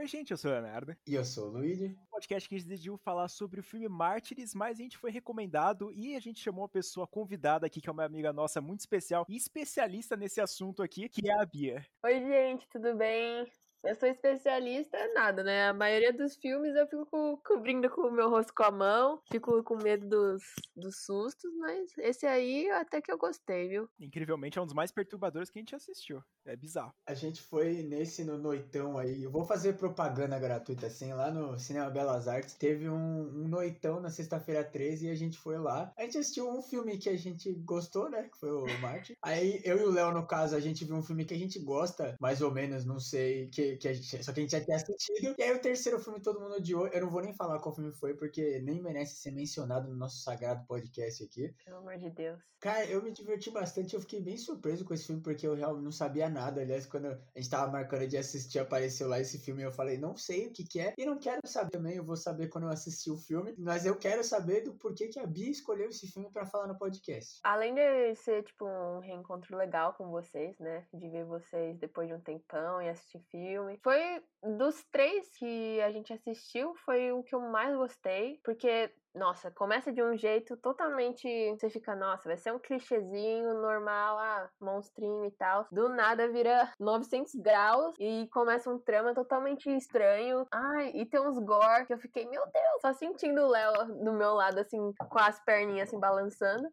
Oi, gente, eu sou o Leonardo. E eu sou o Luigi. Podcast que a gente decidiu falar sobre o filme Mártires, mas a gente foi recomendado e a gente chamou uma pessoa convidada aqui, que é uma amiga nossa muito especial e especialista nesse assunto aqui, que é a Bia. Oi, gente, tudo bem? Eu sou especialista em nada, né? A maioria dos filmes eu fico co cobrindo com o meu rosto com a mão, fico com medo dos, dos sustos, mas esse aí até que eu gostei, viu? Incrivelmente é um dos mais perturbadores que a gente assistiu. É bizarro. A gente foi nesse no noitão aí. Eu vou fazer propaganda gratuita assim, lá no Cinema Belas Artes. Teve um, um noitão na sexta-feira 13 e a gente foi lá. A gente assistiu um filme que a gente gostou, né? Que foi o Marte. Aí eu e o Léo, no caso, a gente viu um filme que a gente gosta, mais ou menos, não sei, que que, a gente, só que a gente já tinha assistido. E aí o terceiro filme todo mundo odiou. Eu não vou nem falar qual filme foi, porque nem merece ser mencionado no nosso sagrado podcast aqui. Pelo amor de Deus. Cara, eu me diverti bastante. Eu fiquei bem surpreso com esse filme, porque eu realmente não sabia nada. Aliás, quando a gente tava marcando de assistir, apareceu lá esse filme. Eu falei, não sei o que, que é. E não quero saber também. Eu vou saber quando eu assistir o filme. Mas eu quero saber do porquê que a Bia escolheu esse filme para falar no podcast. Além de ser, tipo, um reencontro legal com vocês, né? De ver vocês depois de um tempão e assistir filme filme. Foi dos três que a gente assistiu, foi o que eu mais gostei, porque nossa, começa de um jeito totalmente. Você fica, nossa, vai ser um clichêzinho normal, ah, monstrinho e tal. Do nada vira 900 graus e começa um trama totalmente estranho. Ai, e tem uns gore que eu fiquei, meu Deus, só sentindo o Léo do meu lado, assim, com as perninhas assim balançando.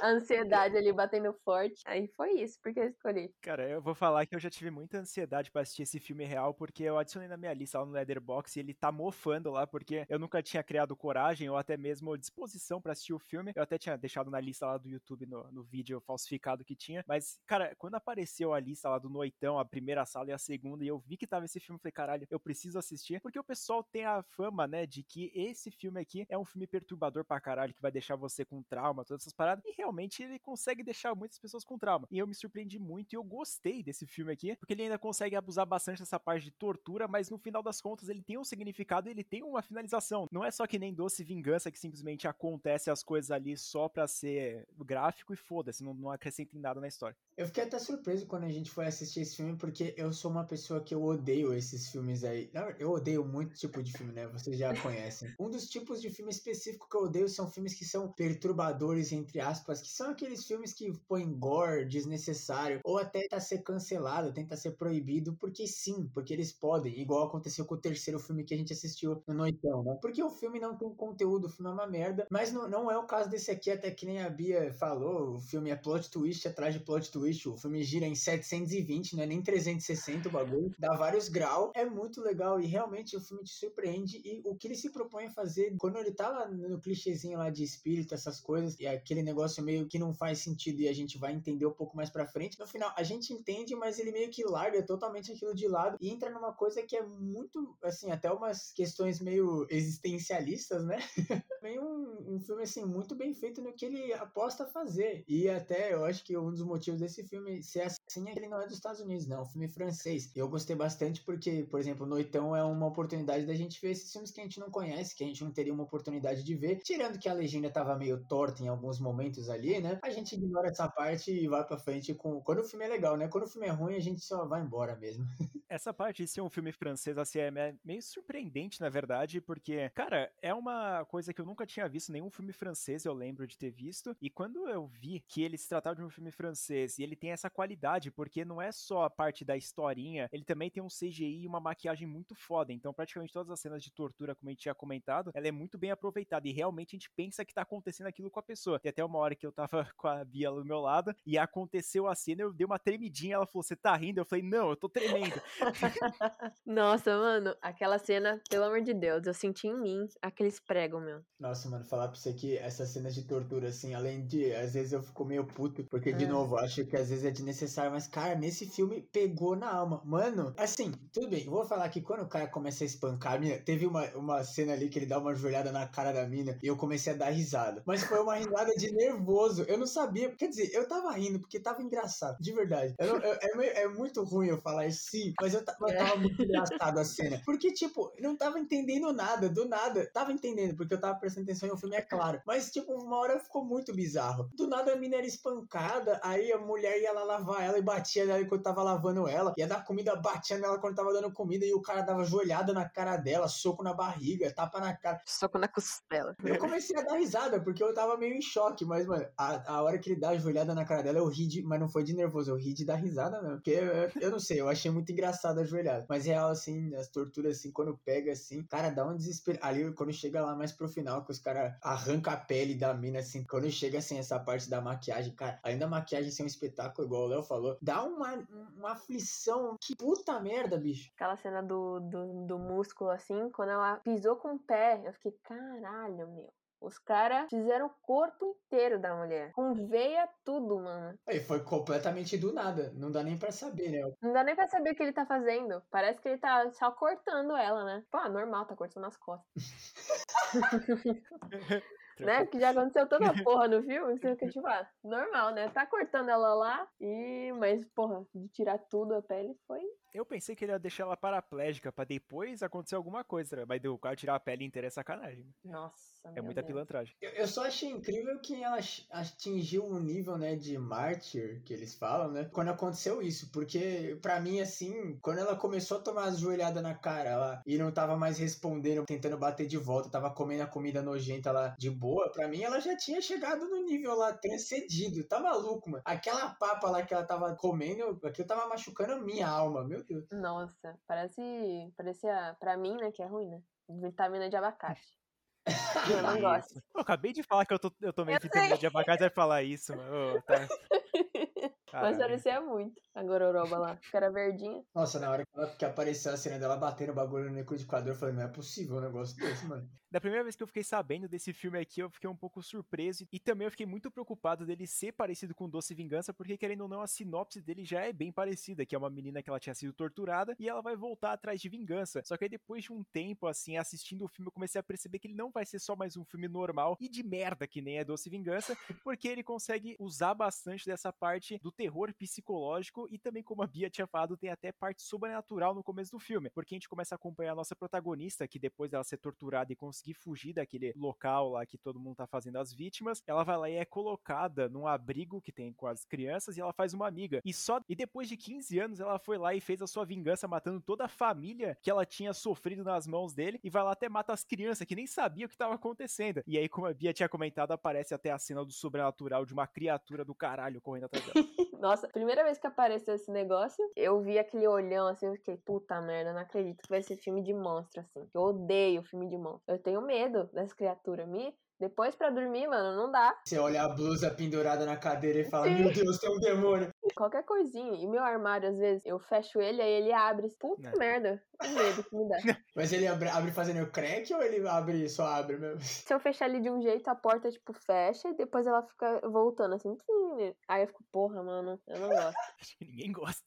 A ansiedade ali batendo forte. Aí foi isso, porque eu escolhi. Cara, eu vou falar que eu já tive muita ansiedade para assistir esse filme real, porque eu adicionei na minha lista lá no Leatherbox e ele tá mofando lá, porque eu nunca tinha criado coragem coragem ou até mesmo disposição para assistir o filme. Eu até tinha deixado na lista lá do YouTube no, no vídeo falsificado que tinha. Mas, cara, quando apareceu a lista lá do Noitão, a primeira sala e a segunda, e eu vi que tava esse filme, falei, caralho, eu preciso assistir. Porque o pessoal tem a fama, né, de que esse filme aqui é um filme perturbador pra caralho, que vai deixar você com trauma, todas essas paradas. E realmente ele consegue deixar muitas pessoas com trauma. E eu me surpreendi muito e eu gostei desse filme aqui, porque ele ainda consegue abusar bastante dessa parte de tortura, mas no final das contas ele tem um significado e ele tem uma finalização. Não é só que nem Doce Vingança que simplesmente acontece as coisas ali só pra ser gráfico e foda-se, não, não acrescenta em nada na história. Eu fiquei até surpreso quando a gente foi assistir esse filme, porque eu sou uma pessoa que eu odeio esses filmes aí. Eu odeio muito tipo de filme, né? Vocês já conhecem. Um dos tipos de filme específico que eu odeio são filmes que são perturbadores, entre aspas, que são aqueles filmes que põem gore desnecessário, ou até tá ser cancelado, tenta ser proibido, porque sim, porque eles podem, igual aconteceu com o terceiro filme que a gente assistiu no Noitão, né? Porque o filme não tem conteúdo, o filme é uma merda, mas não, não é o caso desse aqui, até que nem a Bia falou, o filme é plot twist atrás de plot twist o filme gira em 720, não é nem 360 o bagulho. Dá vários graus. É muito legal e realmente o filme te surpreende. E o que ele se propõe a fazer, quando ele tá lá no clichêzinho lá de espírito, essas coisas, e aquele negócio meio que não faz sentido e a gente vai entender um pouco mais pra frente. No final, a gente entende, mas ele meio que larga totalmente aquilo de lado e entra numa coisa que é muito, assim, até umas questões meio existencialistas, né? meio um, um filme, assim, muito bem feito no que ele aposta a fazer. E até eu acho que um dos motivos desse filme ser assim é que ele não é dos Estados Unidos, não. É um filme francês. E eu gostei bastante porque, por exemplo, Noitão é uma oportunidade da gente ver esses filmes que a gente não conhece, que a gente não teria uma oportunidade de ver. Tirando que a legenda tava meio torta em alguns momentos ali, né? A gente ignora essa parte e vai pra frente com. Quando o filme é legal, né? Quando o filme é ruim, a gente só vai embora mesmo. Essa parte de ser um filme francês, assim, é meio surpreendente, na verdade, porque, cara, é uma coisa que eu nunca tinha visto nenhum filme francês, eu lembro de ter visto. E quando eu vi que ele se tratava de um filme francês e ele tem essa qualidade, porque não é só a parte da historinha, ele também tem um CGI e uma maquiagem muito foda. Então, praticamente todas as cenas de tortura, como a gente tinha comentado, ela é muito bem aproveitada. E realmente a gente pensa que tá acontecendo aquilo com a pessoa. E até uma hora que eu tava com a Bia do meu lado e aconteceu a cena, eu dei uma tremidinha. Ela falou: Você tá rindo? Eu falei: Não, eu tô tremendo. Nossa, mano, aquela cena, pelo amor de Deus, eu senti em mim aqueles meu. Nossa, mano, falar pra você que essas cenas de tortura, assim, além de. Às vezes eu fico meio puto, porque, de é. novo, acho que às vezes é desnecessário, mas, cara, nesse filme pegou na alma. Mano, assim, tudo bem, eu vou falar que quando o cara começa a espancar a mina, teve uma, uma cena ali que ele dá uma joelhada na cara da mina e eu comecei a dar risada. Mas foi uma risada de nervoso. Eu não sabia, quer dizer, eu tava rindo porque tava engraçado, de verdade. Eu, eu, é, é, muito ruim eu falar isso sim, mas eu, tava, eu tava muito engraçado a cena. Porque, tipo, não tava entendendo nada, do nada. Tava entendendo, porque eu tava prestando atenção e o filme é claro. Mas, tipo, uma hora ficou muito bizarro. Do nada a mina era espancada, aí a mulher ia lá lavar ela e batia nela enquanto tava lavando ela. Ia dar comida, batia nela quando tava dando comida e o cara dava joelhada na cara dela, soco na barriga, tapa na cara. Soco na costela. Eu comecei a dar risada, porque eu tava meio em choque, mas, mano, a, a hora que ele dá a joelhada na cara dela, eu ri de, mas não foi de nervoso, eu ri de dar risada mesmo. Porque eu, eu não sei, eu achei muito engraçado a joelhada. Mas real, assim, as torturas, assim, quando pega, assim, cara, dá um desespero. Ali, quando chega lá mais pro final, que os caras arrancam a pele da mina, assim, quando chega, assim, essa parte da maquiagem, cara, ainda a maquiagem ser um espetáculo, igual o Léo falou, dá uma, uma aflição. Que puta merda, bicho. Aquela cena do, do, do músculo, assim, quando ela pisou com o pé, eu fiquei, caralho, meu. Os caras fizeram o corpo inteiro da mulher. Com veia, tudo, mano. Aí foi completamente do nada. Não dá nem pra saber, né? Não dá nem pra saber o que ele tá fazendo. Parece que ele tá só cortando ela, né? Pô, normal, tá cortando as costas. né? Que já aconteceu toda a porra no filme, você fica tipo, ah, normal, né? Tá cortando ela lá, e mas, porra, de tirar tudo a pele foi. Eu pensei que ele ia deixar ela paraplégica pra depois acontecer alguma coisa, mas deu o cara tirar a pele inteira é sacanagem. Nossa. É muita Deus. pilantragem. Eu, eu só achei incrível que ela atingiu um nível, né, de mártir, que eles falam, né, quando aconteceu isso, porque para mim, assim, quando ela começou a tomar as joelhadas na cara lá, e não tava mais respondendo, tentando bater de volta, tava comendo a comida nojenta lá de boa, para mim ela já tinha chegado no nível lá, transcedido, tá maluco, mano. Aquela papa lá que ela tava comendo, aquilo tava machucando a minha alma, meu Deus. Nossa, parece, parecia, pra mim, né, que é ruim, né, vitamina de abacate. Eu não gosto. Eu acabei de falar que eu, tô, eu tomei Eu vitamina de abacate, vai falar isso, mano. Ô, tá. Mas parecia muito a gororoba lá, que era verdinha. Nossa, na hora que, ela, que apareceu a cena dela batendo o bagulho no liquidificador, eu falei, não é possível um negócio desse, mano. Da primeira vez que eu fiquei sabendo desse filme aqui, eu fiquei um pouco surpreso e também eu fiquei muito preocupado dele ser parecido com Doce Vingança, porque querendo ou não, a sinopse dele já é bem parecida, que é uma menina que ela tinha sido torturada e ela vai voltar atrás de vingança. Só que aí depois de um tempo, assim, assistindo o filme, eu comecei a perceber que ele não vai ser só mais um filme normal e de merda que nem é Doce Vingança, porque ele consegue usar bastante dessa parte do terror psicológico e também, como a Bia tinha falado, tem até parte sobrenatural no começo do filme, porque a gente começa a acompanhar a nossa protagonista, que depois dela ser torturada e conseguir fugir daquele local lá que todo mundo tá fazendo as vítimas, ela vai lá e é colocada num abrigo que tem com as crianças e ela faz uma amiga. E só e depois de 15 anos ela foi lá e fez a sua vingança matando toda a família que ela tinha sofrido nas mãos dele e vai lá até mata as crianças que nem sabia o que tava acontecendo. E aí, como a Bia tinha comentado, aparece até a cena do sobrenatural de uma criatura do caralho correndo atrás dela. Nossa, primeira vez que apareceu esse negócio, eu vi aquele olhão assim, eu fiquei, puta merda, não acredito que vai ser filme de monstro, assim. Eu odeio filme de monstro. Eu tenho medo dessa criatura. Me, depois pra dormir, mano, não dá. Você olha a blusa pendurada na cadeira e fala, Sim. meu Deus, tem um demônio. Qualquer coisinha. E meu armário, às vezes, eu fecho ele, aí ele abre. Puta É. merda. O medo que me dá. Mas ele abre, abre fazendo crack ou ele abre só abre mesmo? Se eu fechar ele de um jeito, a porta, tipo, fecha e depois ela fica voltando assim. Aí eu fico, porra, mano, eu não gosto. Acho que ninguém gosta.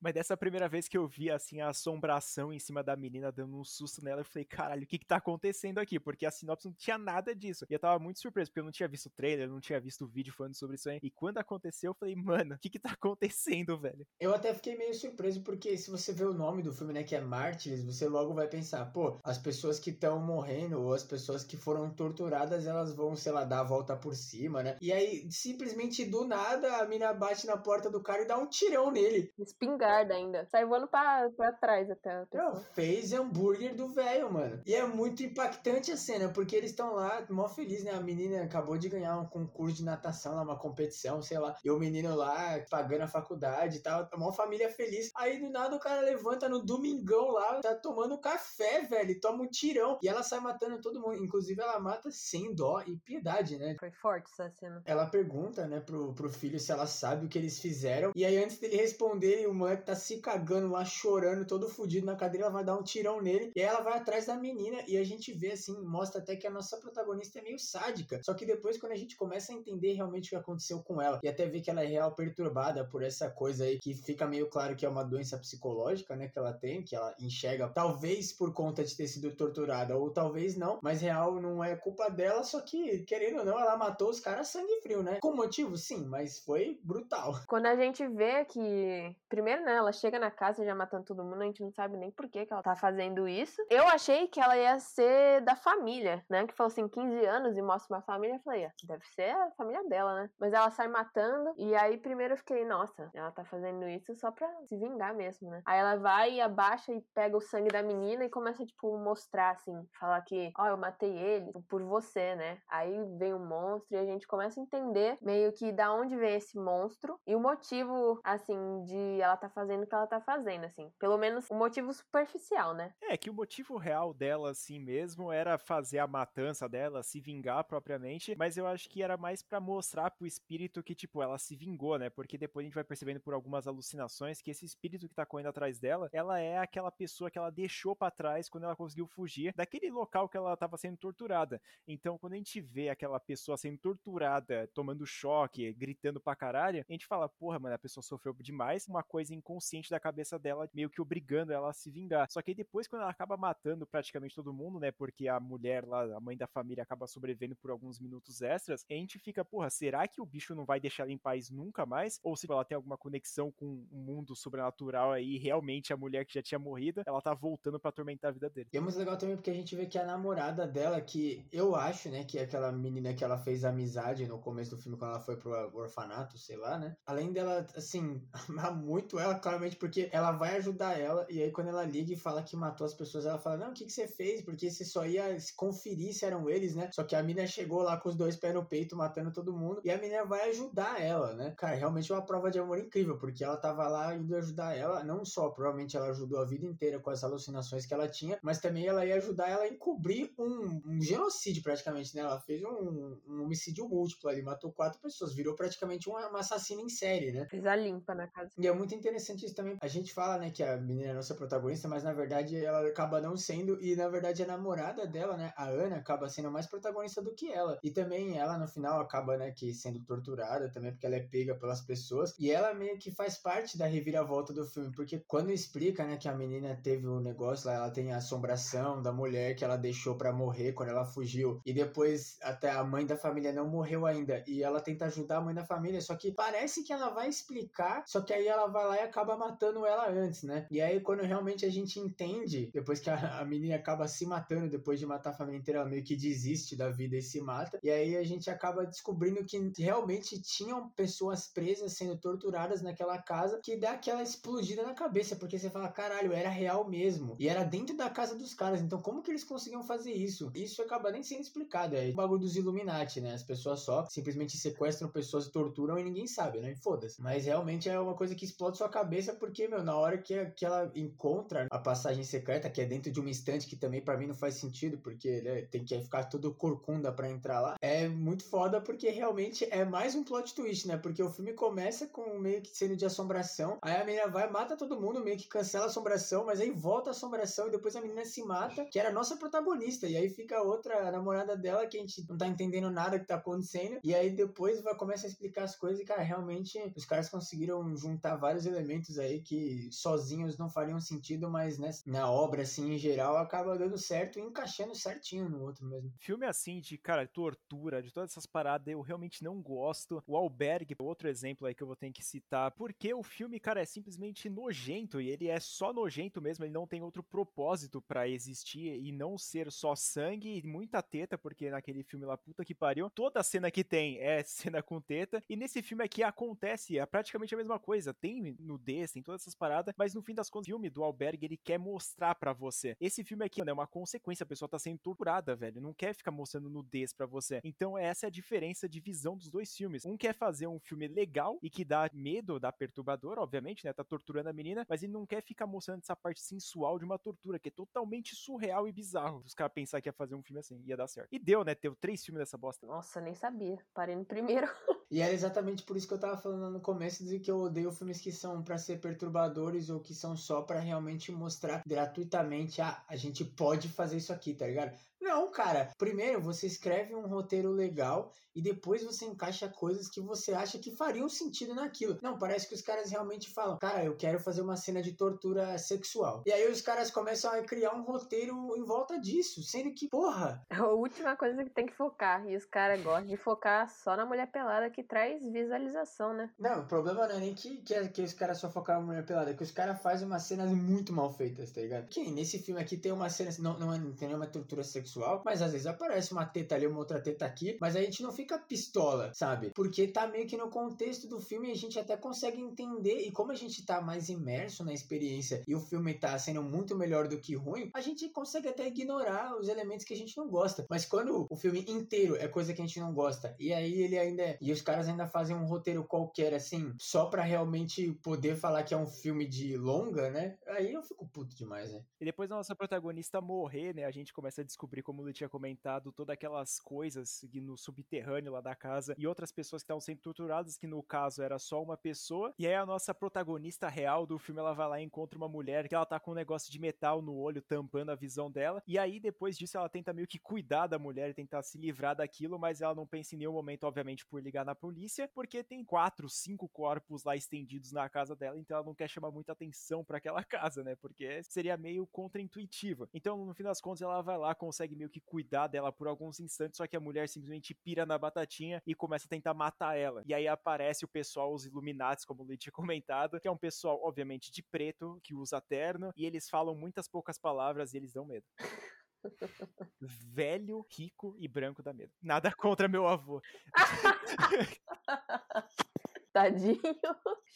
Mas dessa primeira vez que eu vi, assim, a assombração em cima da menina dando um susto nela, eu falei, caralho, o que que tá acontecendo aqui? Porque a sinopse não tinha nada disso. E eu tava muito surpreso, porque eu não tinha visto o trailer, eu não tinha visto o vídeo falando sobre isso aí. E quando aconteceu, eu falei, mano, o que que tá acontecendo, velho? Eu até fiquei meio surpreso porque se você vê o nome do filme, né, que é Mártires, você logo vai pensar, pô, as pessoas que estão morrendo ou as pessoas que foram torturadas, elas vão, sei lá, dar a volta por cima, né? E aí, simplesmente do nada, a mina bate na porta do cara e dá um tirão nele. Espingarda ainda. Sai voando pra, pra trás até Não, fez hambúrguer do velho, mano. E é muito impactante a cena, porque eles estão lá, mó feliz, né? A menina acabou de ganhar um concurso de natação lá, uma competição, sei lá. E o menino lá pagando a faculdade e tal, mó família feliz. Aí do nada o cara levanta no domingão lá, tá tomando café, velho, toma um tirão. E ela sai matando todo mundo. Inclusive ela mata sem dó e piedade, né? Foi forte essa cena. Ela pergunta, né, pro, pro filho se ela sabe o que eles fizeram. E aí, antes dele responder, o moleque tá se cagando lá, chorando, todo fudido na cadeira. Ela vai dar um tirão nele. E aí ela vai atrás da menina. E a gente vê, assim, mostra até que a nossa protagonista é meio sádica. Só que depois, quando a gente começa a entender realmente o que aconteceu com ela, e até ver que ela é real perturbada por essa coisa aí que fica meio claro que é uma doença psicológica, né, que ela tem, que ela enxerga, talvez por conta de ter sido torturada, ou talvez não, mas real não é culpa dela, só que, querendo ou não, ela matou os caras sangue frio, né? Com motivo, sim, mas foi brutal. Quando a gente vê que, primeiro, né, ela chega na casa já matando todo mundo, a gente não sabe nem por que, que ela tá fazendo isso. Eu achei que ela ia ser da família, né? Que falou assim, 15 anos e mostra uma família. Eu falei, ah, deve ser a família dela, né? Mas ela sai matando. E aí, primeiro eu fiquei, nossa, ela tá fazendo isso só pra se vingar mesmo, né? Aí ela vai e abaixa e pega o sangue da menina e começa, tipo, mostrar, assim, falar que, ó, oh, eu matei ele por você, né? Aí vem o um monstro e a gente começa a entender meio que da onde vem esse monstro e o motivo, assim, de ela tá fazendo o que ela tá fazendo, assim. Pelo menos o motivo superficial, né? É, que o motivo real dela, assim mesmo, era fazer a matança dela, se vingar propriamente, mas eu acho que era mais para mostrar pro espírito que, tipo, ela se vingou, né? Porque depois a gente vai percebendo por algumas alucinações que esse espírito que tá correndo atrás dela, ela é aquela pessoa que ela deixou para trás quando ela conseguiu fugir daquele local que ela tava sendo torturada. Então, quando a gente vê aquela pessoa sendo torturada, tomando choque, gritando pra caralho, a gente fala, porra, mano, a pessoa sofreu demais, uma coisa inconsciente da cabeça dela, meio que obrigando ela a se vingar. Só que aí depois, quando ela acaba matando praticamente todo mundo, né? Porque a mulher lá, a mãe da família, acaba sobrevivendo por alguns minutos extras, a gente fica, porra, será que o bicho não vai deixar ela em paz nunca mais? Ou se ela tem alguma conexão com um mundo sobrenatural aí, realmente a mulher que já tinha morrido, ela tá voltando para atormentar a vida dele. E é muito legal também porque a gente vê que a namorada dela, que eu acho, né, que é aquela menina que ela fez amizade no começo do filme quando ela foi pro orfanato, sei lá, né? Além dela, assim, amar muito ela, claramente, porque ela vai ajudar ela, e aí quando ela liga e fala que matou as pessoas, ela fala, não, o que, que você fez? Porque você só ia conferir se eram eles, né? Só que a menina chegou lá com os dois pés no peito, matando todo mundo, e a menina vai ajudar ela, né? Cara, realmente é uma prova de amor incrível, porque ela tava lá indo ajudar ela, não só, provavelmente ela ajudou a vida inteira com as alucinações que ela tinha, mas também ela ia ajudar ela a encobrir um, um genocídio praticamente, né? Ela fez um, um, homicídio múltiplo ali, matou quatro pessoas, virou praticamente uma, uma assassina em série, né? Fez a limpa na casa. E é muito interessante isso também. A gente fala, né, que a menina é nossa protagonista, mas na verdade ela acaba não sendo, e na verdade a namorada dela, né, a Ana, acaba sendo mais protagonista do que ela. E também ela no final acaba, né, que sendo torturada também, porque ela é pega pelas pessoas. E ela meio que faz parte da reviravolta do filme, porque quando explica, né, que a menina teve o um negócio lá, ela tem a assombração da mulher que ela deixou para morrer quando ela fugiu, e depois até a mãe da família não morreu ainda, e ela tenta ajudar a mãe da família, só que parece que ela vai explicar, só que aí ela vai lá e acaba matando ela antes, né? E aí quando realmente a gente entende, depois que a, a menina acaba se matando, depois de matar a família inteira, ela meio que desiste da vida e se mata, e aí a gente acaba descobrindo que realmente tinham pessoas presas sendo torturadas naquela casa, que dá aquela explodida na cabeça, porque você fala, caralho, era real mesmo, e era dentro da casa dos caras, então como que eles conseguiam fazer isso? Isso acaba nem sendo explicado, é o bagulho dos Illuminati, né? As pessoas só simplesmente sequestram pessoas, torturam e ninguém sabe, né? Foda-se. Mas realmente é uma coisa que explode sua cabeça, porque, meu, na hora que, que ela encontra a passagem secreta, que é dentro de uma estante, que também para mim não faz sentido, porque né, tem que ficar tudo corcunda para entrar lá, é muito foda, porque realmente é mais um plot twist, né? Porque o filme começa com meio que sendo de assombração, aí a menina vai, mata todo mundo, meio que cancela a assombração, mas aí volta a assombração e depois a menina se mata, que era a nossa protagonista, e aí fica outra namorada dela que a gente não tá entendendo nada que tá acontecendo, e aí depois vai começa a explicar as coisas e, cara, realmente os caras conseguiram juntar vários elementos aí que sozinhos não fariam sentido, mas né, na obra, assim, em geral, acaba dando certo e encaixando certinho no outro mesmo. Filme assim de, cara, tortura, de todas essas paradas, eu realmente não gosto. O Albergue, outro exemplo aí que eu vou ter que citar, porque o filme, cara, é simplesmente nojento e ele é só nojento mesmo, ele não tem outro propósito para existir e não ser só sangue e muita teta, porque naquele filme lá, puta que pariu, toda cena que tem é cena com teta, e nesse filme aqui acontece é praticamente a mesma coisa, tem nudez, tem todas essas paradas, mas no fim das contas, o filme do Albergue, ele quer mostrar para você. Esse filme aqui, é uma consequência, a pessoa tá sendo torturada, velho, não quer ficar mostrando nudez para você. Então essa é a diferença de visão dos dois filmes. Um quer fazer um filme legal e que dá medo, dá perturbador, obviamente, né, tá torturando a menina, mas ele não quer ficar mostrando essa parte sensual de uma tortura, que é totalmente surreal e bizarro. Os caras pensar que ia fazer um filme assim, ia dar certo. E deu, né? Teve três filmes dessa bosta. Nossa, nem sabia. Parei no primeiro. E era exatamente por isso que eu tava falando no começo de que eu odeio filmes que são para ser perturbadores ou que são só para realmente mostrar gratuitamente, ah, a gente pode fazer isso aqui, tá ligado? Não, cara. Primeiro você escreve um roteiro legal e depois você encaixa coisas que você acha que fariam sentido naquilo. Não, parece que os caras realmente falam, cara, eu quero fazer uma cena de tortura sexual. E aí os caras começam a criar um roteiro em volta disso, sendo que, porra. É a última coisa que tem que focar. E os caras gostam de focar só na mulher pelada que traz visualização, né? Não, o problema não é nem que, que, que os caras só focaram na mulher pelada, é que os caras fazem umas cenas muito mal feitas, tá ligado? Que nesse filme aqui tem uma cena, não, não, é, não tem nenhuma tortura sexual, mas às vezes aparece uma teta ali, uma outra teta aqui, mas a gente não fica pistola, sabe? Porque tá meio que no contexto do filme a gente até consegue entender, e como a gente tá mais imerso na experiência e o filme tá sendo muito melhor do que ruim, a gente consegue até ignorar os elementos que a gente não gosta. Mas quando o filme inteiro é coisa que a gente não gosta, e aí ele ainda é, e os caras ainda fazem um roteiro qualquer assim, só para realmente poder falar que é um filme de longa, né? Aí eu fico puto demais, né? E depois da nossa protagonista morrer, né, a gente começa a descobrir, como ele tinha comentado, todas aquelas coisas no subterrâneo lá da casa e outras pessoas que estavam sendo torturadas, que no caso era só uma pessoa. E aí a nossa protagonista real do filme, ela vai lá e encontra uma mulher que ela tá com um negócio de metal no olho, tampando a visão dela. E aí depois disso ela tenta meio que cuidar da mulher, tentar se livrar daquilo, mas ela não pensa em nenhum momento, obviamente, por ligar na polícia, porque tem quatro, cinco corpos lá estendidos na casa dela, então ela não quer chamar muita atenção para aquela casa, né? Porque seria meio contra-intuitiva. Então, no fim das contas, ela vai lá, consegue meio que cuidar dela por alguns instantes, só que a mulher simplesmente pira na batatinha e começa a tentar matar ela. E aí aparece o pessoal, os Illuminati, como o Lee tinha comentado, que é um pessoal, obviamente, de preto, que usa terno, e eles falam muitas poucas palavras e eles dão medo. Velho, rico e branco dá medo. Nada contra meu avô. Tadinho.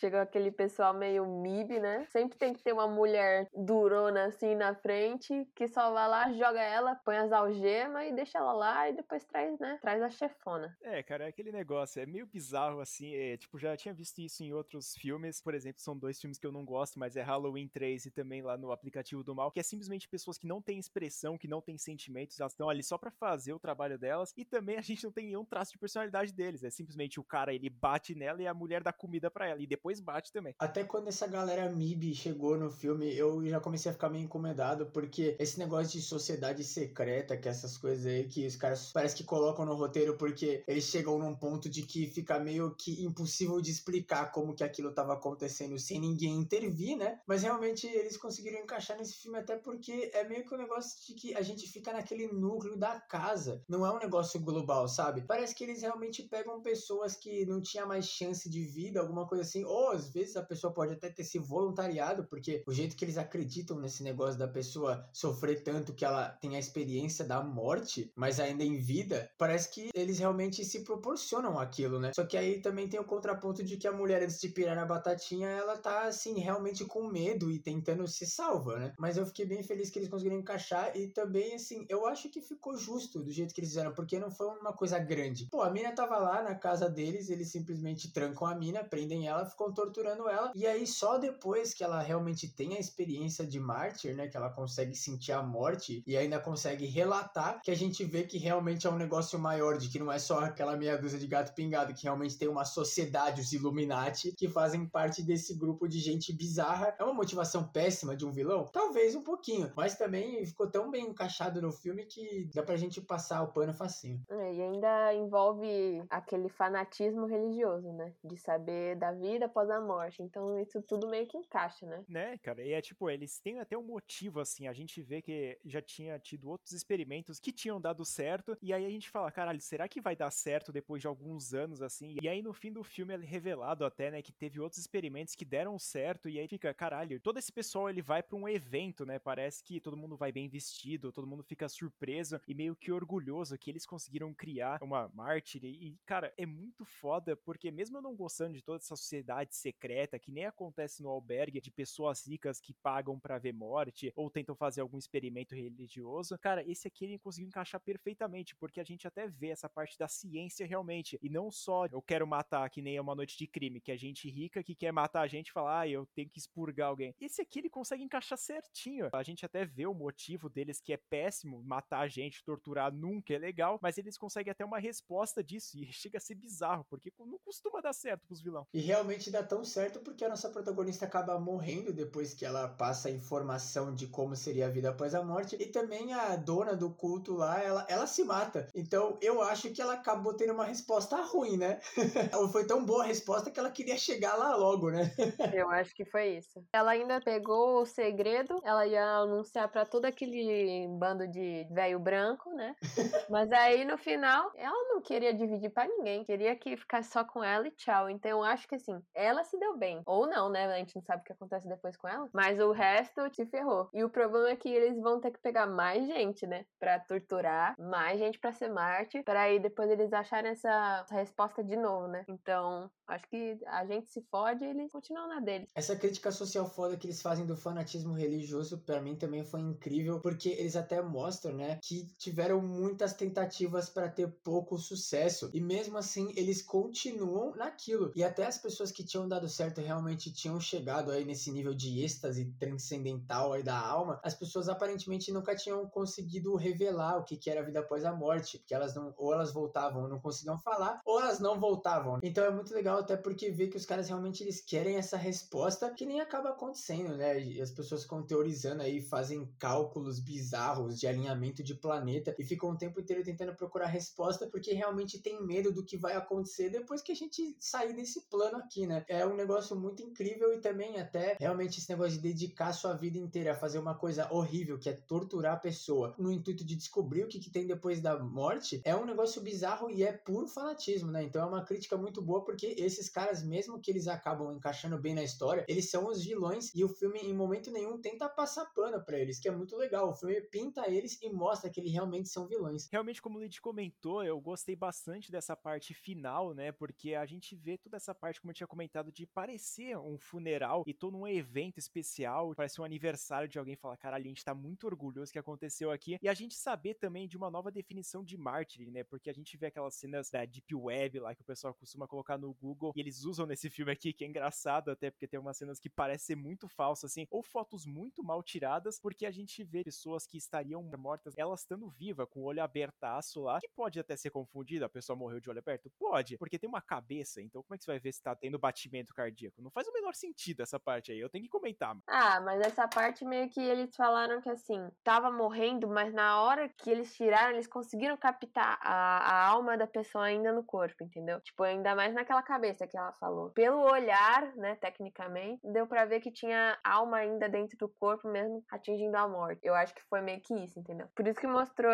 Chegou aquele pessoal meio MIB, né? Sempre tem que ter uma mulher durona assim na frente, que só vai lá, joga ela, põe as algemas e deixa ela lá e depois traz, né? Traz a chefona. É, cara, é aquele negócio, é meio bizarro assim. É, tipo, já tinha visto isso em outros filmes. Por exemplo, são dois filmes que eu não gosto, mas é Halloween 3 e também lá no aplicativo do mal, que é simplesmente pessoas que não têm expressão, que não têm sentimentos, elas estão ali só para fazer o trabalho delas. E também a gente não tem nenhum traço de personalidade deles. É simplesmente o cara, ele bate nela e a mulher dá comida para ela. E depois bate também. Até quando essa galera MIB chegou no filme, eu já comecei a ficar meio incomodado, porque esse negócio de sociedade secreta, que essas coisas aí que os caras parece que colocam no roteiro, porque eles chegam num ponto de que fica meio que impossível de explicar como que aquilo tava acontecendo sem ninguém intervir, né? Mas realmente eles conseguiram encaixar nesse filme até porque é meio que um negócio de que a gente fica naquele núcleo da casa. Não é um negócio global, sabe? Parece que eles realmente pegam pessoas que não tinha mais chance de vida, alguma coisa assim, ou às vezes a pessoa pode até ter se voluntariado, porque o jeito que eles acreditam nesse negócio da pessoa sofrer tanto que ela tem a experiência da morte, mas ainda em vida, parece que eles realmente se proporcionam aquilo, né? Só que aí também tem o contraponto de que a mulher, antes de pirar na batatinha, ela tá assim, realmente com medo e tentando se salva, né? Mas eu fiquei bem feliz que eles conseguiram encaixar e também, assim, eu acho que ficou justo do jeito que eles fizeram, porque não foi uma coisa grande. Pô, a mina tava lá na casa deles, eles simplesmente trancam a mina, prendem ela, ficam torturando ela. E aí, só depois que ela realmente tem a experiência de mártir, né? Que ela consegue sentir a morte e ainda consegue relatar, que a gente vê que realmente é um negócio maior, de que não é só aquela meia dúzia de gato pingado, que realmente tem uma sociedade, os Illuminati, que fazem parte desse grupo de gente bizarra. É uma motivação péssima de um vilão? Talvez um pouquinho, mas também ficou tão bem encaixado no filme que dá pra gente passar o pano facinho. É, e ainda envolve aquele fanatismo religioso, né? De saber da vida após a morte. Então isso tudo meio que encaixa, né? Né, cara? E é tipo, eles têm até um motivo, assim. A gente vê que já tinha tido outros experimentos que tinham dado certo. E aí a gente fala, caralho, será que vai dar certo depois de alguns anos, assim? E aí no fim do filme é revelado até, né, que teve outros experimentos que deram certo. E aí fica, caralho, todo esse pessoal ele vai para um evento, né? Parece que todo mundo vai bem vestido, todo mundo fica surpreso e meio que orgulhoso que eles conseguiram criar uma mártir. E, cara, é muito foda, porque mesmo eu não gostando de toda essa sociedade secreta, que nem acontece no albergue, de pessoas ricas que pagam para ver morte ou tentam fazer algum experimento religioso, cara, esse aqui ele conseguiu encaixar perfeitamente, porque a gente até vê essa parte da ciência realmente, e não só eu quero matar, que nem é uma noite de crime, que é gente rica que quer matar a gente e falar, ah, eu tenho que expurgar alguém. Esse aqui ele consegue encaixar certinho. A gente até vê o motivo deles que é péssimo, matar a gente, torturar nunca é legal, mas eles conseguem até uma resposta disso, e chega a ser bizarro, porque não costuma dar certo certo pros vilão. E realmente dá tão certo porque a nossa protagonista acaba morrendo depois que ela passa a informação de como seria a vida após a morte. E também a dona do culto lá, ela, ela se mata. Então eu acho que ela acabou tendo uma resposta ruim, né? foi tão boa a resposta que ela queria chegar lá logo, né? eu acho que foi isso. Ela ainda pegou o segredo, ela ia anunciar para todo aquele bando de velho branco, né? Mas aí no final, ela não queria dividir para ninguém, queria que ficasse só com ela e tchau. Então acho que assim, ela se deu bem. Ou não, né? A gente não sabe o que acontece depois com ela. Mas o resto se ferrou. E o problema é que eles vão ter que pegar mais gente, né? Pra torturar, mais gente pra ser Marte, para aí depois eles acharem essa, essa resposta de novo, né? Então, acho que a gente se fode e eles continuam na dele. Essa crítica social foda que eles fazem do fanatismo religioso, para mim também foi incrível, porque eles até mostram, né, que tiveram muitas tentativas para ter pouco sucesso. E mesmo assim, eles continuam naquilo. E até as pessoas que tinham dado certo realmente tinham chegado aí nesse nível de êxtase transcendental aí da alma, as pessoas aparentemente nunca tinham conseguido revelar o que, que era a vida após a morte, porque elas não, ou elas voltavam, não conseguiam falar, ou elas não voltavam. Então é muito legal até porque vê que os caras realmente eles querem essa resposta que nem acaba acontecendo, né? E as pessoas ficam teorizando aí, fazem cálculos bizarros de alinhamento de planeta e ficam o tempo inteiro tentando procurar resposta porque realmente tem medo do que vai acontecer depois que a gente sair desse plano aqui, né? É um negócio muito incrível e também até realmente esse negócio de dedicar sua vida inteira a fazer uma coisa horrível, que é torturar a pessoa, no intuito de descobrir o que, que tem depois da morte, é um negócio bizarro e é puro fanatismo, né? Então é uma crítica muito boa porque esses caras, mesmo que eles acabam encaixando bem na história, eles são os vilões e o filme em momento nenhum tenta passar pano para eles, que é muito legal. O filme pinta eles e mostra que eles realmente são vilões. Realmente, como o Lid comentou, eu gostei bastante dessa parte final, né? Porque a gente vê toda essa parte, como eu tinha comentado, de parecer um funeral e todo um evento especial, parece um aniversário de alguém falar, caralho, a gente tá muito orgulhoso que aconteceu aqui. E a gente saber também de uma nova definição de mártir, né? Porque a gente vê aquelas cenas da Deep Web lá que o pessoal costuma colocar no Google e eles usam nesse filme aqui, que é engraçado até porque tem umas cenas que parecem ser muito falsas, assim, ou fotos muito mal tiradas, porque a gente vê pessoas que estariam mortas, elas estando viva, com o olho abertaço lá, que pode até ser confundido, a pessoa morreu de olho aberto? Pode, porque tem uma cabeça, então como é que você vai ver se tá tendo batimento cardíaco? Não faz o menor sentido essa parte aí, eu tenho que comentar. Ah, mas essa parte meio que eles falaram que assim, tava morrendo, mas na hora que eles tiraram, eles conseguiram captar a, a alma da pessoa ainda no corpo, entendeu? Tipo, ainda mais naquela cabeça que ela falou. Pelo olhar, né, tecnicamente, deu para ver que tinha alma ainda dentro do corpo mesmo atingindo a morte. Eu acho que foi meio que isso, entendeu? Por isso que mostrou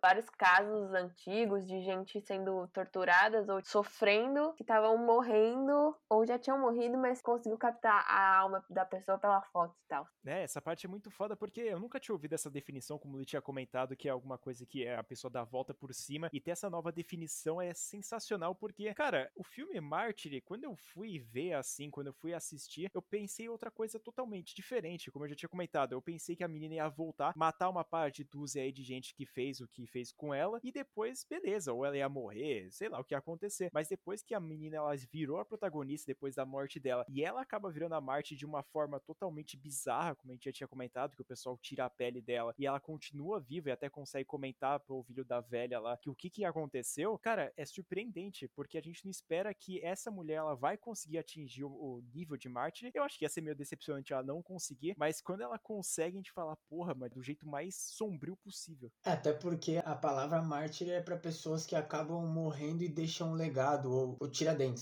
vários casos antigos de gente sendo torturadas ou sofrendo, que estavam morrendo ou já tinham morrido, mas conseguiu captar a alma da pessoa pela foto e tal. É, essa parte é muito foda porque eu nunca tinha ouvido essa definição, como ele tinha comentado, que é alguma coisa que é a pessoa dá a volta por cima. E ter essa nova definição é sensacional porque, cara, o filme Mártir, quando eu fui ver assim, quando eu fui assistir, eu pensei outra coisa totalmente diferente. Como eu já tinha comentado, eu pensei que a menina ia voltar, matar uma parte dúzia aí de gente que fez o que fez com ela e depois, beleza, ou ela ia morrer, sei lá o que ia acontecer. Mas depois que a menina ela virou a protagonista depois da morte dela e ela acaba virando a Marte de uma forma totalmente bizarra, como a gente já tinha comentado, que o pessoal tira a pele dela e ela continua viva e até consegue comentar pro ouvido da velha lá que o que que aconteceu, cara, é surpreendente, porque a gente não espera que essa mulher ela vai conseguir atingir o, nível de Marte. Eu acho que ia ser meio decepcionante ela não conseguir, mas quando ela consegue, a gente fala, porra, mas do jeito mais sombrio possível. É, até porque a palavra mártir é para pessoas que acabam morrendo e deixam um legado, ou, ou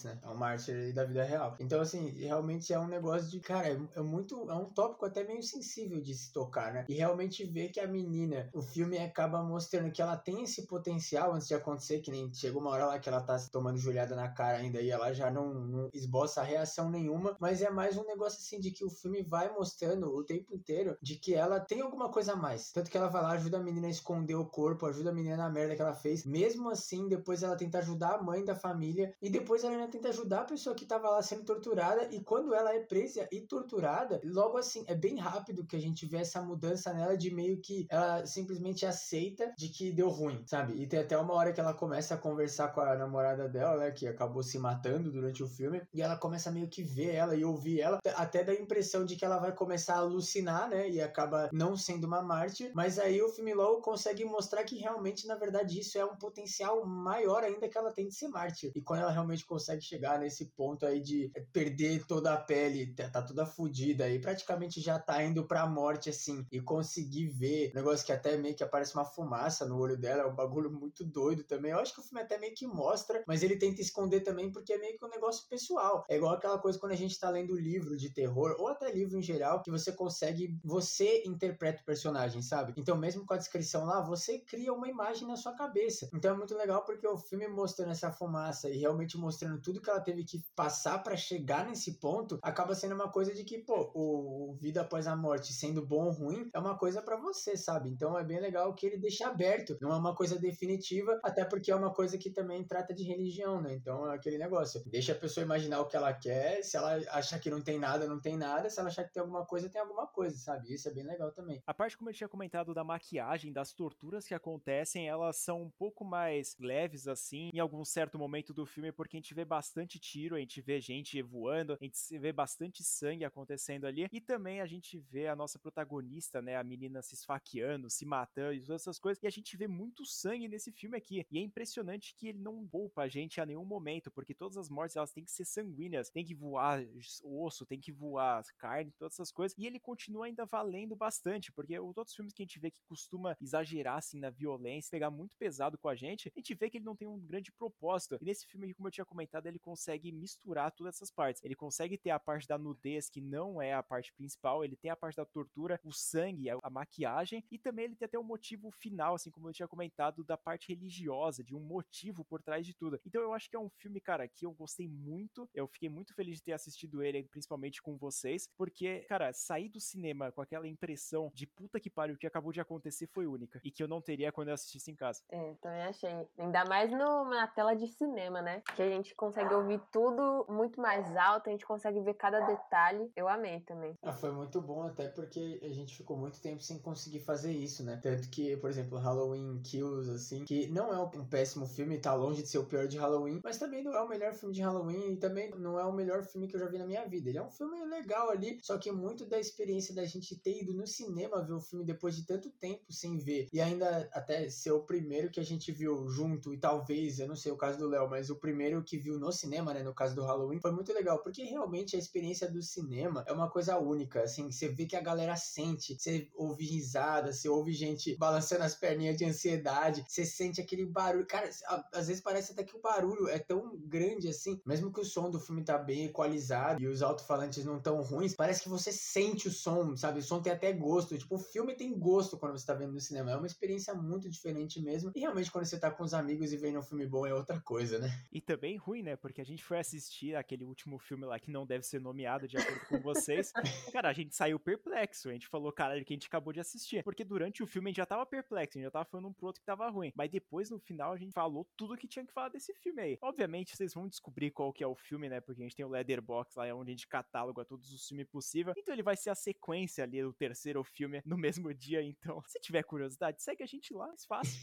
né? É um mártir da vida real. Então, assim, realmente é um negócio de, cara, é, é muito, é um tópico até meio sensível de se tocar, né? E realmente ver que a menina, o filme acaba mostrando que ela tem esse potencial antes de acontecer, que nem chega uma hora lá que ela tá tomando joelhada na cara ainda e ela já não, não esboça reação nenhuma, mas é mais um negócio assim de que o filme vai mostrando o tempo inteiro de que ela tem alguma coisa a mais. Tanto que ela vai lá, ajuda a menina a esconder o corpo, ajuda a menina na merda que ela fez. Mesmo assim, depois ela tenta ajudar a mãe da família e depois ela ainda tenta ajudar a pessoa que tava lá sendo torturada. E quando ela é presa e torturada, logo assim, é bem rápido que a gente vê essa mudança nela de meio que ela simplesmente aceita de que deu ruim, sabe? E tem até uma hora que ela começa a conversar com a namorada dela, né, que acabou se matando matando durante o filme, e ela começa meio que ver ela e ouvir ela, até dá a impressão de que ela vai começar a alucinar, né? E acaba não sendo uma mártir, mas aí o filme logo consegue mostrar que realmente, na verdade, isso é um potencial maior ainda que ela tem de ser mártir. E quando ela realmente consegue chegar nesse ponto aí de perder toda a pele, tá, tá toda fodida e praticamente já tá indo pra morte, assim, e conseguir ver, negócio que até meio que aparece uma fumaça no olho dela, é um bagulho muito doido também. Eu acho que o filme até meio que mostra, mas ele tenta esconder também porque é meio que um negócio pessoal. É igual aquela coisa quando a gente tá lendo livro de terror, ou até livro em geral, que você consegue, você interpreta o personagem, sabe? Então, mesmo com a descrição lá, você cria uma imagem na sua cabeça. Então é muito legal porque o filme mostrando essa fumaça e realmente mostrando tudo que ela teve que passar para chegar nesse ponto, acaba sendo uma coisa de que, pô, o, vida após a morte sendo bom ou ruim é uma coisa para você, sabe? Então é bem legal que ele deixa aberto, não é uma coisa definitiva, até porque é uma coisa que também trata de religião, né? Então é aquele negócio, deixa a pessoa imaginar o que ela quer, se ela achar que não tem nada, não tem nada, se ela achar que tem alguma coisa, tem alguma coisa, sabe? Isso é bem legal também. A parte como eu tinha comentado da maquiagem, das torturas que acontecem, elas são um pouco mais leves assim, em algum certo momento do filme, porque a gente vê bastante tiro, a gente vê gente voando, a gente vê bastante sangue acontecendo ali, e também a gente vê a nossa protagonista, né, a menina se esfaqueando, se matando e todas essas coisas, e a gente vê muito sangue nesse filme aqui, e é impressionante que ele não poupa a gente a nenhum momento, porque todas as mortes elas têm que ser sanguíneas, tem que voar osso, tem que voar carne, todas essas coisas, e ele continua ainda valendo bastante, porque os outros filmes que a gente vê que costuma exagerar assim na violência, pegar muito pesado com a gente, a gente vê que ele não tem um grande propósito. E nesse filme aqui, como eu tinha comentado, ele consegue misturar todas essas partes. Ele consegue ter a parte da nudez, que não é a parte principal, ele tem a parte da tortura, o sangue, a, maquiagem, e também ele tem até um motivo final, assim como eu tinha comentado, da parte religiosa, de um motivo por trás de tudo. Então eu acho que é um filme, cara, que eu gostei muito. Eu fiquei muito feliz de ter assistido ele, principalmente com vocês, porque, cara, sair do cinema com aquela impressão de puta que pariu, o que acabou de acontecer foi única. E que eu não teria quando eu assistisse em casa. É, também achei. Ainda mais no, na tela de cinema, né? Que a gente consegue ouvir tudo muito mais alto, a gente consegue ver cada detalhe. Eu amei também. Ah, foi muito bom, até porque a gente ficou muito tempo sem conseguir fazer isso, né? Tanto que, por exemplo, Halloween Kills, assim, que não é um péssimo filme, tá longe de ser o pior de Halloween, mas também não é o melhor filme de Halloween e também não é o melhor filme que eu já vi na minha vida. Ele é um filme legal ali, só que muito da experiência da gente ter ido no cinema ver o filme depois de tanto tempo sem ver e ainda até ser o primeiro que a gente viu junto e talvez, eu não sei o caso do Léo, mas o primeiro que viu no cinema, né, no caso do Halloween, foi muito legal, porque realmente a experiência do cinema é uma coisa única, assim, você vê que a galera sente, você ouve risada, você ouve gente balançando as perninhas de ansiedade, você sente aquele barulho, cara, às vezes parece até que o barulho é tão grande assim, mesmo que o som do filme tá bem equalizado e os alto-falantes não tão ruins, parece que você sente o som, sabe? O som tem até gosto, tipo, o filme tem gosto quando você tá vendo no cinema, é uma experiência muito diferente mesmo, e realmente quando você tá com os amigos e vendo um filme bom é outra coisa, né? E também ruim, né? Porque a gente foi assistir aquele último filme lá que não deve ser nomeado de acordo com vocês. cara, a gente saiu perplexo. A gente falou, caralho, que a gente acabou de assistir. Porque durante o filme a gente já tava perplexo, a gente já tava falando um pro outro que tava ruim. Mas depois, no final, a gente falou tudo que tinha que falar desse filme aí. Obviamente, vocês vão descobrir qual que é o filme, né? Porque a gente tem o Leatherbox lá, onde a gente catáloga todos os filmes possíveis. Então ele vai ser a sequência ali do terceiro filme no mesmo dia. Então, se tiver curiosidade, segue a gente lá, é fácil.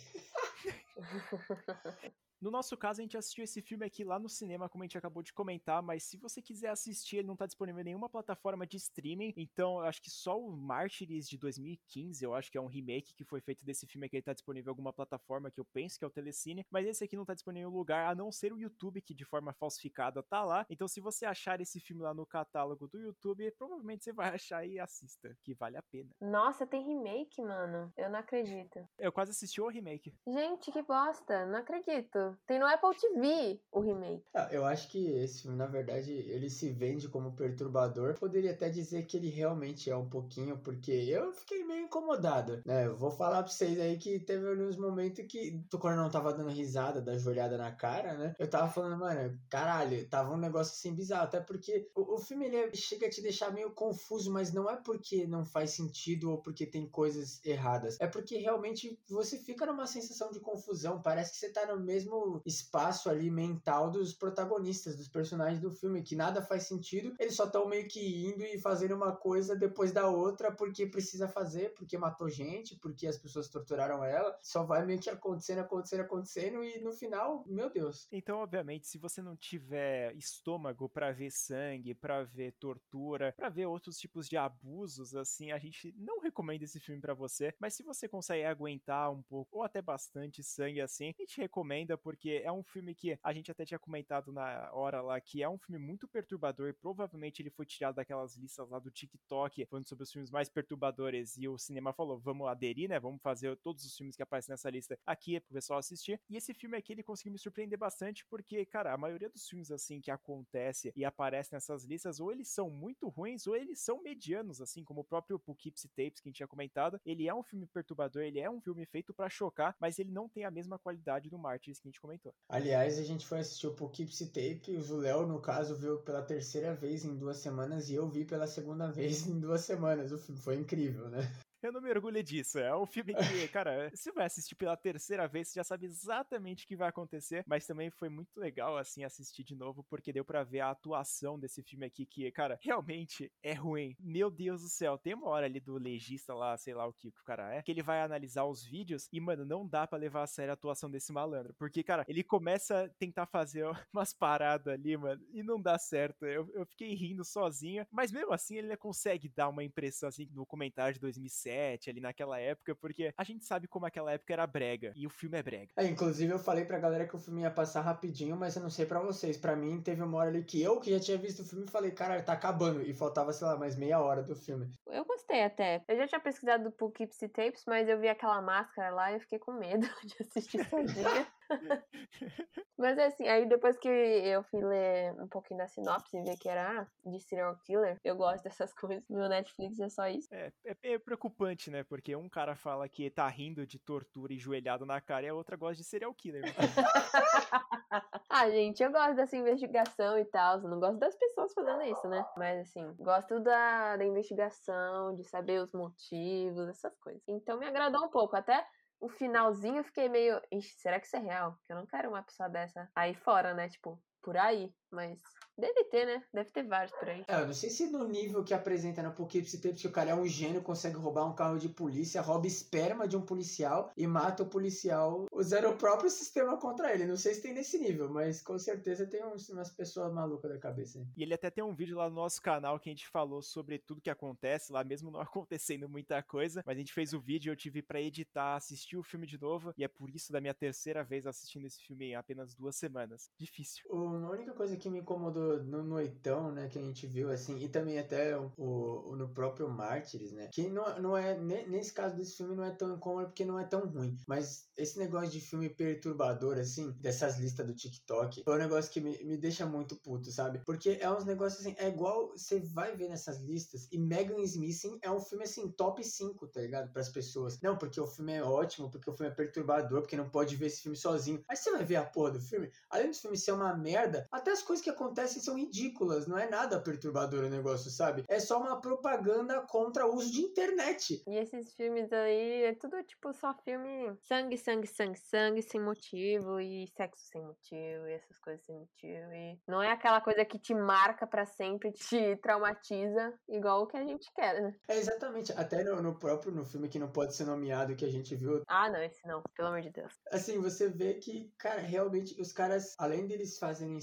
No nosso caso, a gente assistiu esse filme aqui lá no cinema, como a gente acabou de comentar, mas se você quiser assistir, ele não tá disponível em nenhuma plataforma de streaming, então eu acho que só o Mártires de 2015, eu acho que é um remake que foi feito desse filme aqui, ele tá disponível em alguma plataforma que eu penso que é o Telecine, mas esse aqui não tá disponível em lugar, a não ser o YouTube, que de forma falsificada tá lá, então se você achar esse filme lá no catálogo do YouTube, provavelmente você vai achar e assista, que vale a pena. Nossa, tem remake, mano, eu não acredito. Eu quase assisti o remake. Gente, que bosta, não acredito. Tem no Apple TV o remake. Ah, eu acho que esse filme, na verdade, ele se vende como perturbador. Poderia até dizer que ele realmente é um pouquinho, porque eu fiquei meio incomodado, né? Eu vou falar pra vocês aí que teve alguns momentos que quando não tava dando risada, da joelhada na cara, né? Eu tava falando, mano, caralho, tava um negócio assim bizarro. Até porque o, o filme ele chega a te deixar meio confuso, mas não é porque não faz sentido ou porque tem coisas erradas. É porque realmente você fica numa sensação de confusão. Parece que você tá no mesmo espaço ali mental dos protagonistas, dos personagens do filme, que nada faz sentido. Eles só estão meio que indo e fazendo uma coisa depois da outra porque precisa fazer, porque matou gente, porque as pessoas torturaram ela. Só vai meio que acontecendo, acontecendo, acontecendo e no final, meu Deus. Então, obviamente, se você não tiver estômago para ver sangue, para ver tortura, para ver outros tipos de abusos, assim, a gente não recomenda esse filme para você. Mas se você consegue aguentar um pouco ou até bastante sangue assim, a gente recomenda porque é um filme que a gente até tinha comentado na hora lá que é um filme muito perturbador. Provavelmente ele foi tirado daquelas listas lá do TikTok falando sobre os filmes mais perturbadores e o cinema falou: vamos aderir, né? Vamos fazer todos os filmes que aparecem nessa lista aqui pro pessoal assistir. E esse filme aqui ele conseguiu me surpreender bastante porque, cara, a maioria dos filmes assim que acontece e aparece nessas listas ou eles são muito ruins ou eles são medianos, assim como o próprio Poughkeepsie Tapes que a gente tinha comentado. Ele é um filme perturbador, ele é um filme feito para chocar, mas ele não tem a mesma qualidade do Martyrs que a gente comentou. Aliás, a gente foi assistir o Poughkeepsie Tape, o Léo, no caso, viu pela terceira vez em duas semanas e eu vi pela segunda vez em duas semanas. O filme foi incrível, né? Eu não me orgulho disso. É um filme que, cara, se vai assistir pela terceira vez, você já sabe exatamente o que vai acontecer. Mas também foi muito legal, assim, assistir de novo, porque deu para ver a atuação desse filme aqui, que, cara, realmente é ruim. Meu Deus do céu. Tem uma hora ali do legista lá, sei lá o que, o cara é, que ele vai analisar os vídeos e, mano, não dá para levar a sério a atuação desse malandro. Porque, cara, ele começa a tentar fazer umas paradas ali, mano, e não dá certo. Eu, eu fiquei rindo sozinho, mas mesmo assim ele consegue dar uma impressão, assim, no comentário de 2007 ali naquela época, porque a gente sabe como aquela época era brega, e o filme é brega. É, inclusive eu falei pra galera que o filme ia passar rapidinho, mas eu não sei para vocês. para mim, teve uma hora ali que eu, que já tinha visto o filme, falei, cara, tá acabando, e faltava, sei lá, mais meia hora do filme. Eu gostei até. Eu já tinha pesquisado do Poughkeepsie Tapes, mas eu vi aquela máscara lá e eu fiquei com medo de assistir sozinha. Mas é assim, aí depois que eu fui ler um pouquinho da sinopse e ver que era ah, de serial killer, eu gosto dessas coisas. Meu Netflix é só isso. É, é, é, preocupante, né? Porque um cara fala que tá rindo de tortura e joelhado na cara e a outra gosta de serial killer. Né? ah, gente, eu gosto dessa investigação e tal. Não gosto das pessoas fazendo isso, né? Mas assim, gosto da, da investigação, de saber os motivos, essas coisas. Então me agradou um pouco. Até o finalzinho eu fiquei meio. será que isso é real? Porque eu não quero uma pessoa dessa aí fora, né? Tipo, por aí. Mas Deve ter, né? Deve ter vários por aí. É, eu não sei se no nível que apresenta no Poughkeepsie Tapes, que o cara é um gênio, consegue roubar um carro de polícia, rouba esperma de um policial e mata o policial usando o próprio sistema contra ele. Não sei se tem nesse nível, mas com certeza tem uns, umas pessoas malucas da cabeça. E ele até tem um vídeo lá no nosso canal que a gente falou sobre tudo que acontece lá, mesmo não acontecendo muita coisa, mas a gente fez o vídeo, eu tive para editar, assistir o filme de novo, e é por isso da minha terceira vez assistindo esse filme em apenas duas semanas. Difícil. a única coisa que me incomodou no Noitão, né, que a gente viu, assim, e também até o, o no próprio Mártires, né, que não, não é, nesse caso desse filme não é tão incômodo porque não é tão ruim, mas esse negócio de filme perturbador, assim, dessas listas do TikTok, é um negócio que me, me deixa muito puto, sabe? Porque é uns negócios, assim, é igual você vai ver nessas listas, e Megan Smith é um filme, assim, top 5, tá ligado? Para as pessoas. Não, porque o filme é ótimo, porque o filme é perturbador, porque não pode ver esse filme sozinho. Aí você vai ver a porra do filme, além do filme ser uma merda, até as coisas que acontecem são ridículas, não é nada perturbador o negócio, sabe? É só uma propaganda contra o uso de internet. E esses filmes aí é tudo tipo só filme sangue, sangue, sangue, sangue sem motivo e sexo sem motivo e essas coisas sem motivo. E não é aquela coisa que te marca para sempre, te traumatiza, igual o que a gente quer, né? É exatamente. Até no, no próprio no filme que não pode ser nomeado que a gente viu. Ah, não, esse não, pelo amor de Deus. Assim, você vê que, cara, realmente os caras, além deles fazerem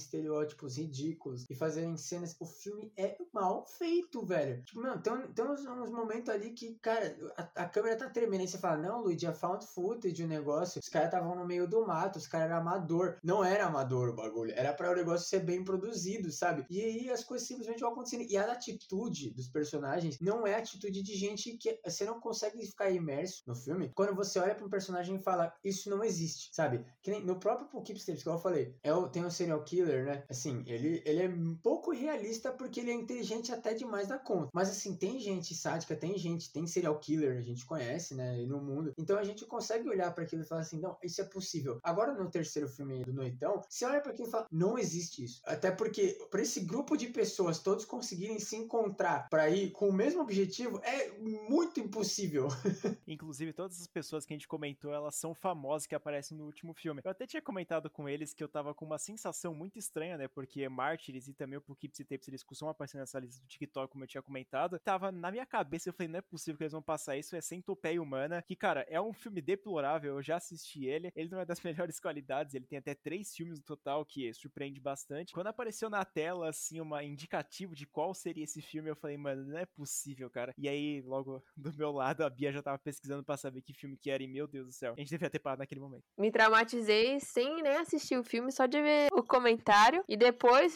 estereótipos ridículos, e fazerem cenas. O filme é mal feito, velho. Tipo, mano, tem, tem uns, uns momentos ali que, cara, a, a, câmera tá tremendo. Aí você fala, não, Luigi, é found footage o negócio. Os caras estavam no meio do mato, os caras eram amador. Não era amador o bagulho. Era para o negócio ser bem produzido, sabe? E aí as coisas simplesmente vão acontecendo. E a atitude dos personagens não é atitude de gente que você não consegue ficar imerso no filme quando você olha para um personagem e fala, isso não existe, sabe? Que nem no próprio Poughkeepsie que eu falei, é o, tem o serial killer, né? Assim, assim, ele, ele é um pouco realista porque ele é inteligente até demais da conta. Mas assim, tem gente sádica, tem gente, tem serial killer, a gente conhece, né, no mundo. Então a gente consegue olhar para aquilo e falar assim, não, isso é possível. Agora no terceiro filme do Noitão, você olha para aquilo e fala, não existe isso. Até porque para esse grupo de pessoas todos conseguirem se encontrar para ir com o mesmo objetivo é muito impossível. Inclusive todas as pessoas que a gente comentou, elas são famosas que aparecem no último filme. Eu até tinha comentado com eles que eu tava com uma sensação muito estranha, né? Porque Mártires e também o Pouquips e Tapes, eles costumam aparecer nessa lista do TikTok, como eu tinha comentado. Tava na minha cabeça, eu falei, não é possível que eles vão passar isso, é Centopeia Humana, que, cara, é um filme deplorável, eu já assisti ele, ele não é das melhores qualidades, ele tem até três filmes no total, que surpreende bastante. Quando apareceu na tela, assim, uma indicativo de qual seria esse filme, eu falei, mano, não é possível, cara. E aí, logo do meu lado, a Bia já tava pesquisando para saber que filme que era, e meu Deus do céu, a gente devia ter parado naquele momento. Me traumatizei sem nem assistir o filme, só de ver o comentário, e depois,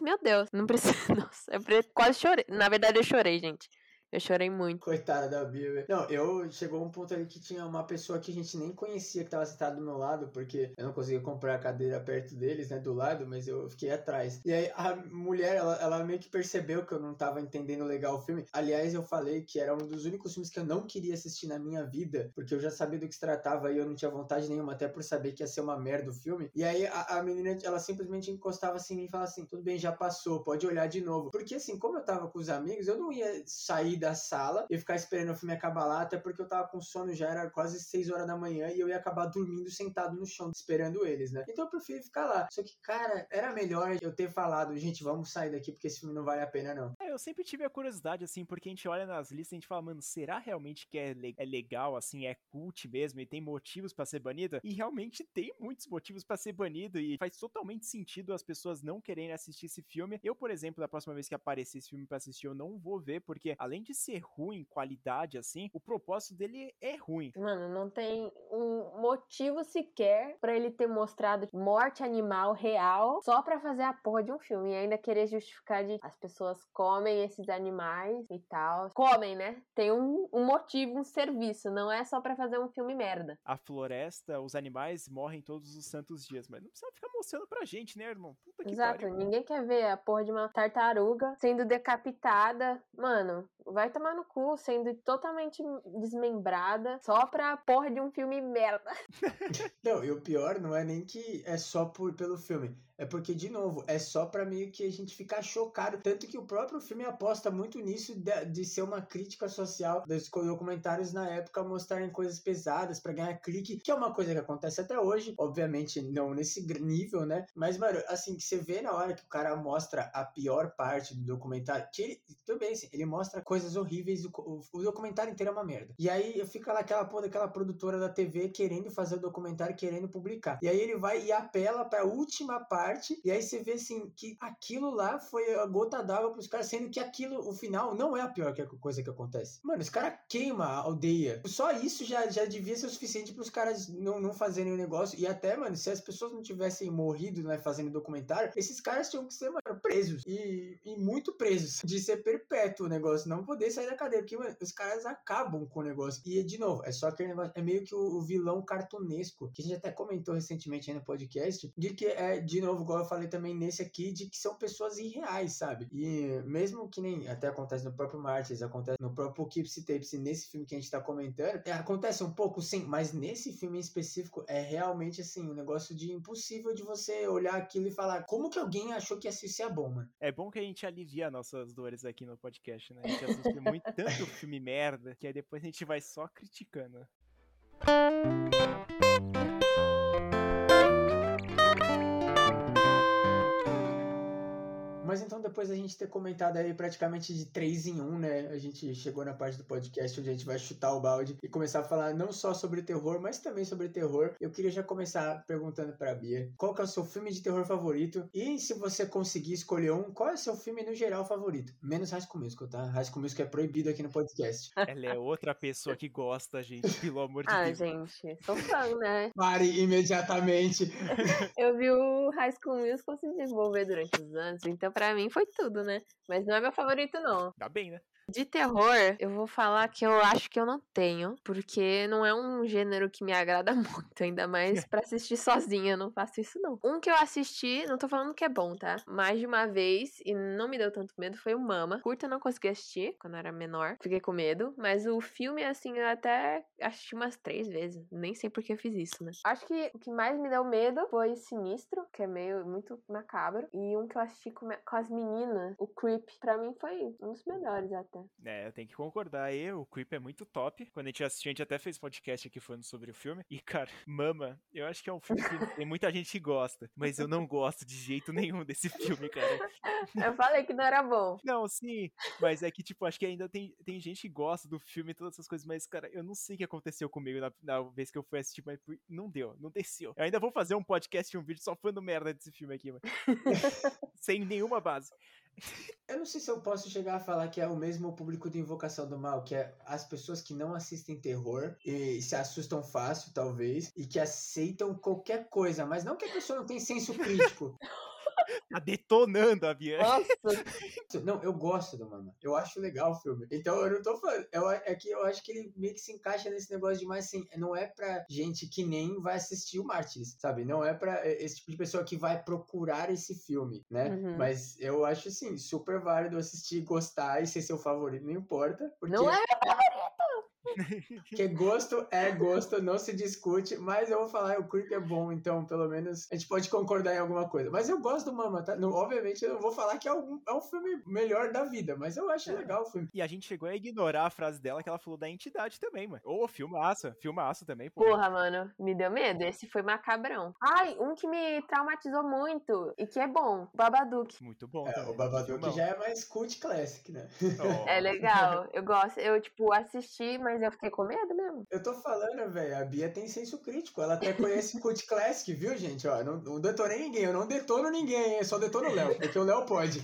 meu Deus, não precisa, nossa, eu quase chorei. Na verdade, eu chorei, gente. Eu chorei muito. Coitada da Bia. Não, eu chegou um ponto ali que tinha uma pessoa que a gente nem conhecia que tava sentada do meu lado, porque eu não conseguia comprar a cadeira perto deles, né, do lado, mas eu fiquei atrás. E aí a mulher, ela, ela meio que percebeu que eu não tava entendendo legal o filme. Aliás, eu falei que era um dos únicos filmes que eu não queria assistir na minha vida, porque eu já sabia do que se tratava e eu não tinha vontade nenhuma, até por saber que ia ser uma merda o filme. E aí a, a menina, ela simplesmente encostava assim em mim e falava assim: tudo bem, já passou, pode olhar de novo. Porque assim, como eu tava com os amigos, eu não ia sair da sala e ficar esperando o filme acabar lá, até porque eu tava com sono já, era quase 6 horas da manhã e eu ia acabar dormindo sentado no chão, esperando eles, né? Então eu prefiro ficar lá. Só que, cara, era melhor eu ter falado, gente, vamos sair daqui porque esse filme não vale a pena, não. É, eu sempre tive a curiosidade, assim, porque a gente olha nas listas e a gente fala, mano, será realmente que é, le é legal, assim, é cult mesmo e tem motivos para ser banida? E realmente tem muitos motivos para ser banido e faz totalmente sentido as pessoas não quererem assistir esse filme. Eu, por exemplo, da próxima vez que aparecer esse filme para assistir, eu não vou ver, porque além de ser ruim, qualidade, assim, o propósito dele é ruim. Mano, não tem um motivo sequer para ele ter mostrado morte animal real só para fazer a porra de um filme. E ainda querer justificar de as pessoas comem esses animais e tal. Comem, né? Tem um, um motivo, um serviço. Não é só para fazer um filme merda. A floresta, os animais morrem todos os santos dias, mas não precisa ficar mostrando pra gente, né, irmão? Puta que Exato, pariu. ninguém quer ver a porra de uma tartaruga sendo decapitada. Mano, vai tomar no cu, sendo totalmente desmembrada só pra porra de um filme merda. não, e o pior não é nem que é só por, pelo filme. É porque, de novo, é só para meio que a gente ficar chocado. Tanto que o próprio filme aposta muito nisso de, de ser uma crítica social dos documentários na época mostrarem coisas pesadas para ganhar clique, que é uma coisa que acontece até hoje. Obviamente, não nesse nível, né? Mas, mano, assim, que você vê na hora que o cara mostra a pior parte do documentário, que ele, tudo bem, assim, ele mostra coisas horríveis, o, o, o documentário inteiro é uma merda. E aí fica lá aquela porra daquela produtora da TV querendo fazer o documentário, querendo publicar. E aí ele vai e apela pra última parte e aí você vê assim que aquilo lá foi a gota d'água pros caras, sendo que aquilo, o final, não é a pior coisa que acontece. Mano, os caras queimam a aldeia. Só isso já, já devia ser o suficiente pros caras não, não fazerem o negócio. E até, mano, se as pessoas não tivessem morrido, né, fazendo documentário, esses caras tinham que ser, mano, presos. E, e muito presos. De ser perpétuo o negócio, não poder sair da cadeia. Porque, mano, os caras acabam com o negócio. E, de novo, é só aquele negócio, é meio que o, o vilão cartunesco, que a gente até comentou recentemente aí no podcast, de que é, de novo, igual eu falei também nesse aqui, de que são pessoas irreais, sabe? E mesmo que nem até acontece no próprio Martins, acontece no próprio Kipsy Tapes, nesse filme que a gente tá comentando, é, acontece um pouco sim, mas nesse filme em específico é realmente assim, um negócio de impossível de você olhar aquilo e falar como que alguém achou que isso ia bom, mano. É bom que a gente alivia nossas dores aqui no podcast, né? A gente assiste muito tanto filme merda que aí depois a gente vai só criticando. Mas então, depois a gente ter comentado aí praticamente de três em um, né? A gente chegou na parte do podcast onde a gente vai chutar o balde e começar a falar não só sobre terror, mas também sobre terror. Eu queria já começar perguntando pra Bia qual que é o seu filme de terror favorito e se você conseguir escolher um, qual é o seu filme no geral favorito? Menos High School Musical, tá? High School Musical é proibido aqui no podcast. Ela é outra pessoa que gosta, gente, pelo amor de ah, Deus. Ah, gente, sou fã, né? Pare imediatamente. Eu vi o High School Musical se desenvolver durante os anos, então pra mim foi tudo, né? Mas não é meu favorito, não. Tá bem, né? De terror, eu vou falar que eu acho que eu não tenho, porque não é um gênero que me agrada muito, ainda mais pra assistir sozinha, eu não faço isso não. Um que eu assisti, não tô falando que é bom, tá? Mais de uma vez e não me deu tanto medo foi o Mama. Curta eu não consegui assistir quando eu era menor, fiquei com medo, mas o filme assim eu até assisti umas três vezes, nem sei por que eu fiz isso, né? Acho que o que mais me deu medo foi Sinistro, que é meio muito macabro, e um que eu assisti com, com as meninas, o Creep, pra mim foi um dos melhores até. É, eu tenho que concordar aí, o Creep é muito top. Quando a gente assistiu, a gente até fez podcast aqui falando sobre o filme. E, cara, Mama, eu acho que é um filme que tem muita gente que gosta, mas eu não gosto de jeito nenhum desse filme, cara. eu falei que não era bom. Não, sim, mas é que, tipo, acho que ainda tem, tem gente que gosta do filme e todas essas coisas, mas, cara, eu não sei o que aconteceu comigo na, na vez que eu fui assistir, mas não deu, não desceu. Eu ainda vou fazer um podcast e um vídeo só falando merda desse filme aqui, mano. Sem nenhuma base. Eu não sei se eu posso chegar a falar que é o mesmo público de Invocação do Mal, que é as pessoas que não assistem terror e se assustam fácil, talvez, e que aceitam qualquer coisa, mas não que a pessoa não tem senso crítico. tá detonando a Bianca. Nossa. Não, eu gosto do Mama. Eu acho legal o filme. Então eu não tô falando. Eu, é que eu acho que ele meio que se encaixa nesse negócio de mais assim. Não é pra gente que nem vai assistir o Mártires, sabe? Não é pra esse tipo de pessoa que vai procurar esse filme, né? Uhum. Mas eu acho assim, super válido assistir, gostar e ser seu favorito, não importa. Porque... Não é meu favorito! Que gosto é gosto, não se discute, mas eu vou falar, o Creep é bom, então pelo menos a gente pode concordar em alguma coisa. Mas eu gosto do Mama, tá? Não, obviamente eu não vou falar que é um, é um filme melhor da vida, mas eu acho É. legal o filme. E a gente chegou a ignorar a frase dela que ela falou da entidade também, mano. Ô, filmaço, filmaço também, pô. Porra, mano, me deu medo. Esse foi macabrão. Ai, um que me traumatizou muito e que é bom, Babadook. Muito bom É, também. o Babadook já é mais cult classic, né? Ó. É legal, eu gosto. Eu, tipo, assisti, mas eu fiquei com medo mesmo. Eu tô falando, velho, a Bia tem senso crítico, ela até conhece cult classic, viu, gente? Ó, não, não detonei ninguém, eu não detono ninguém, só detono o Léo, porque o Léo pode.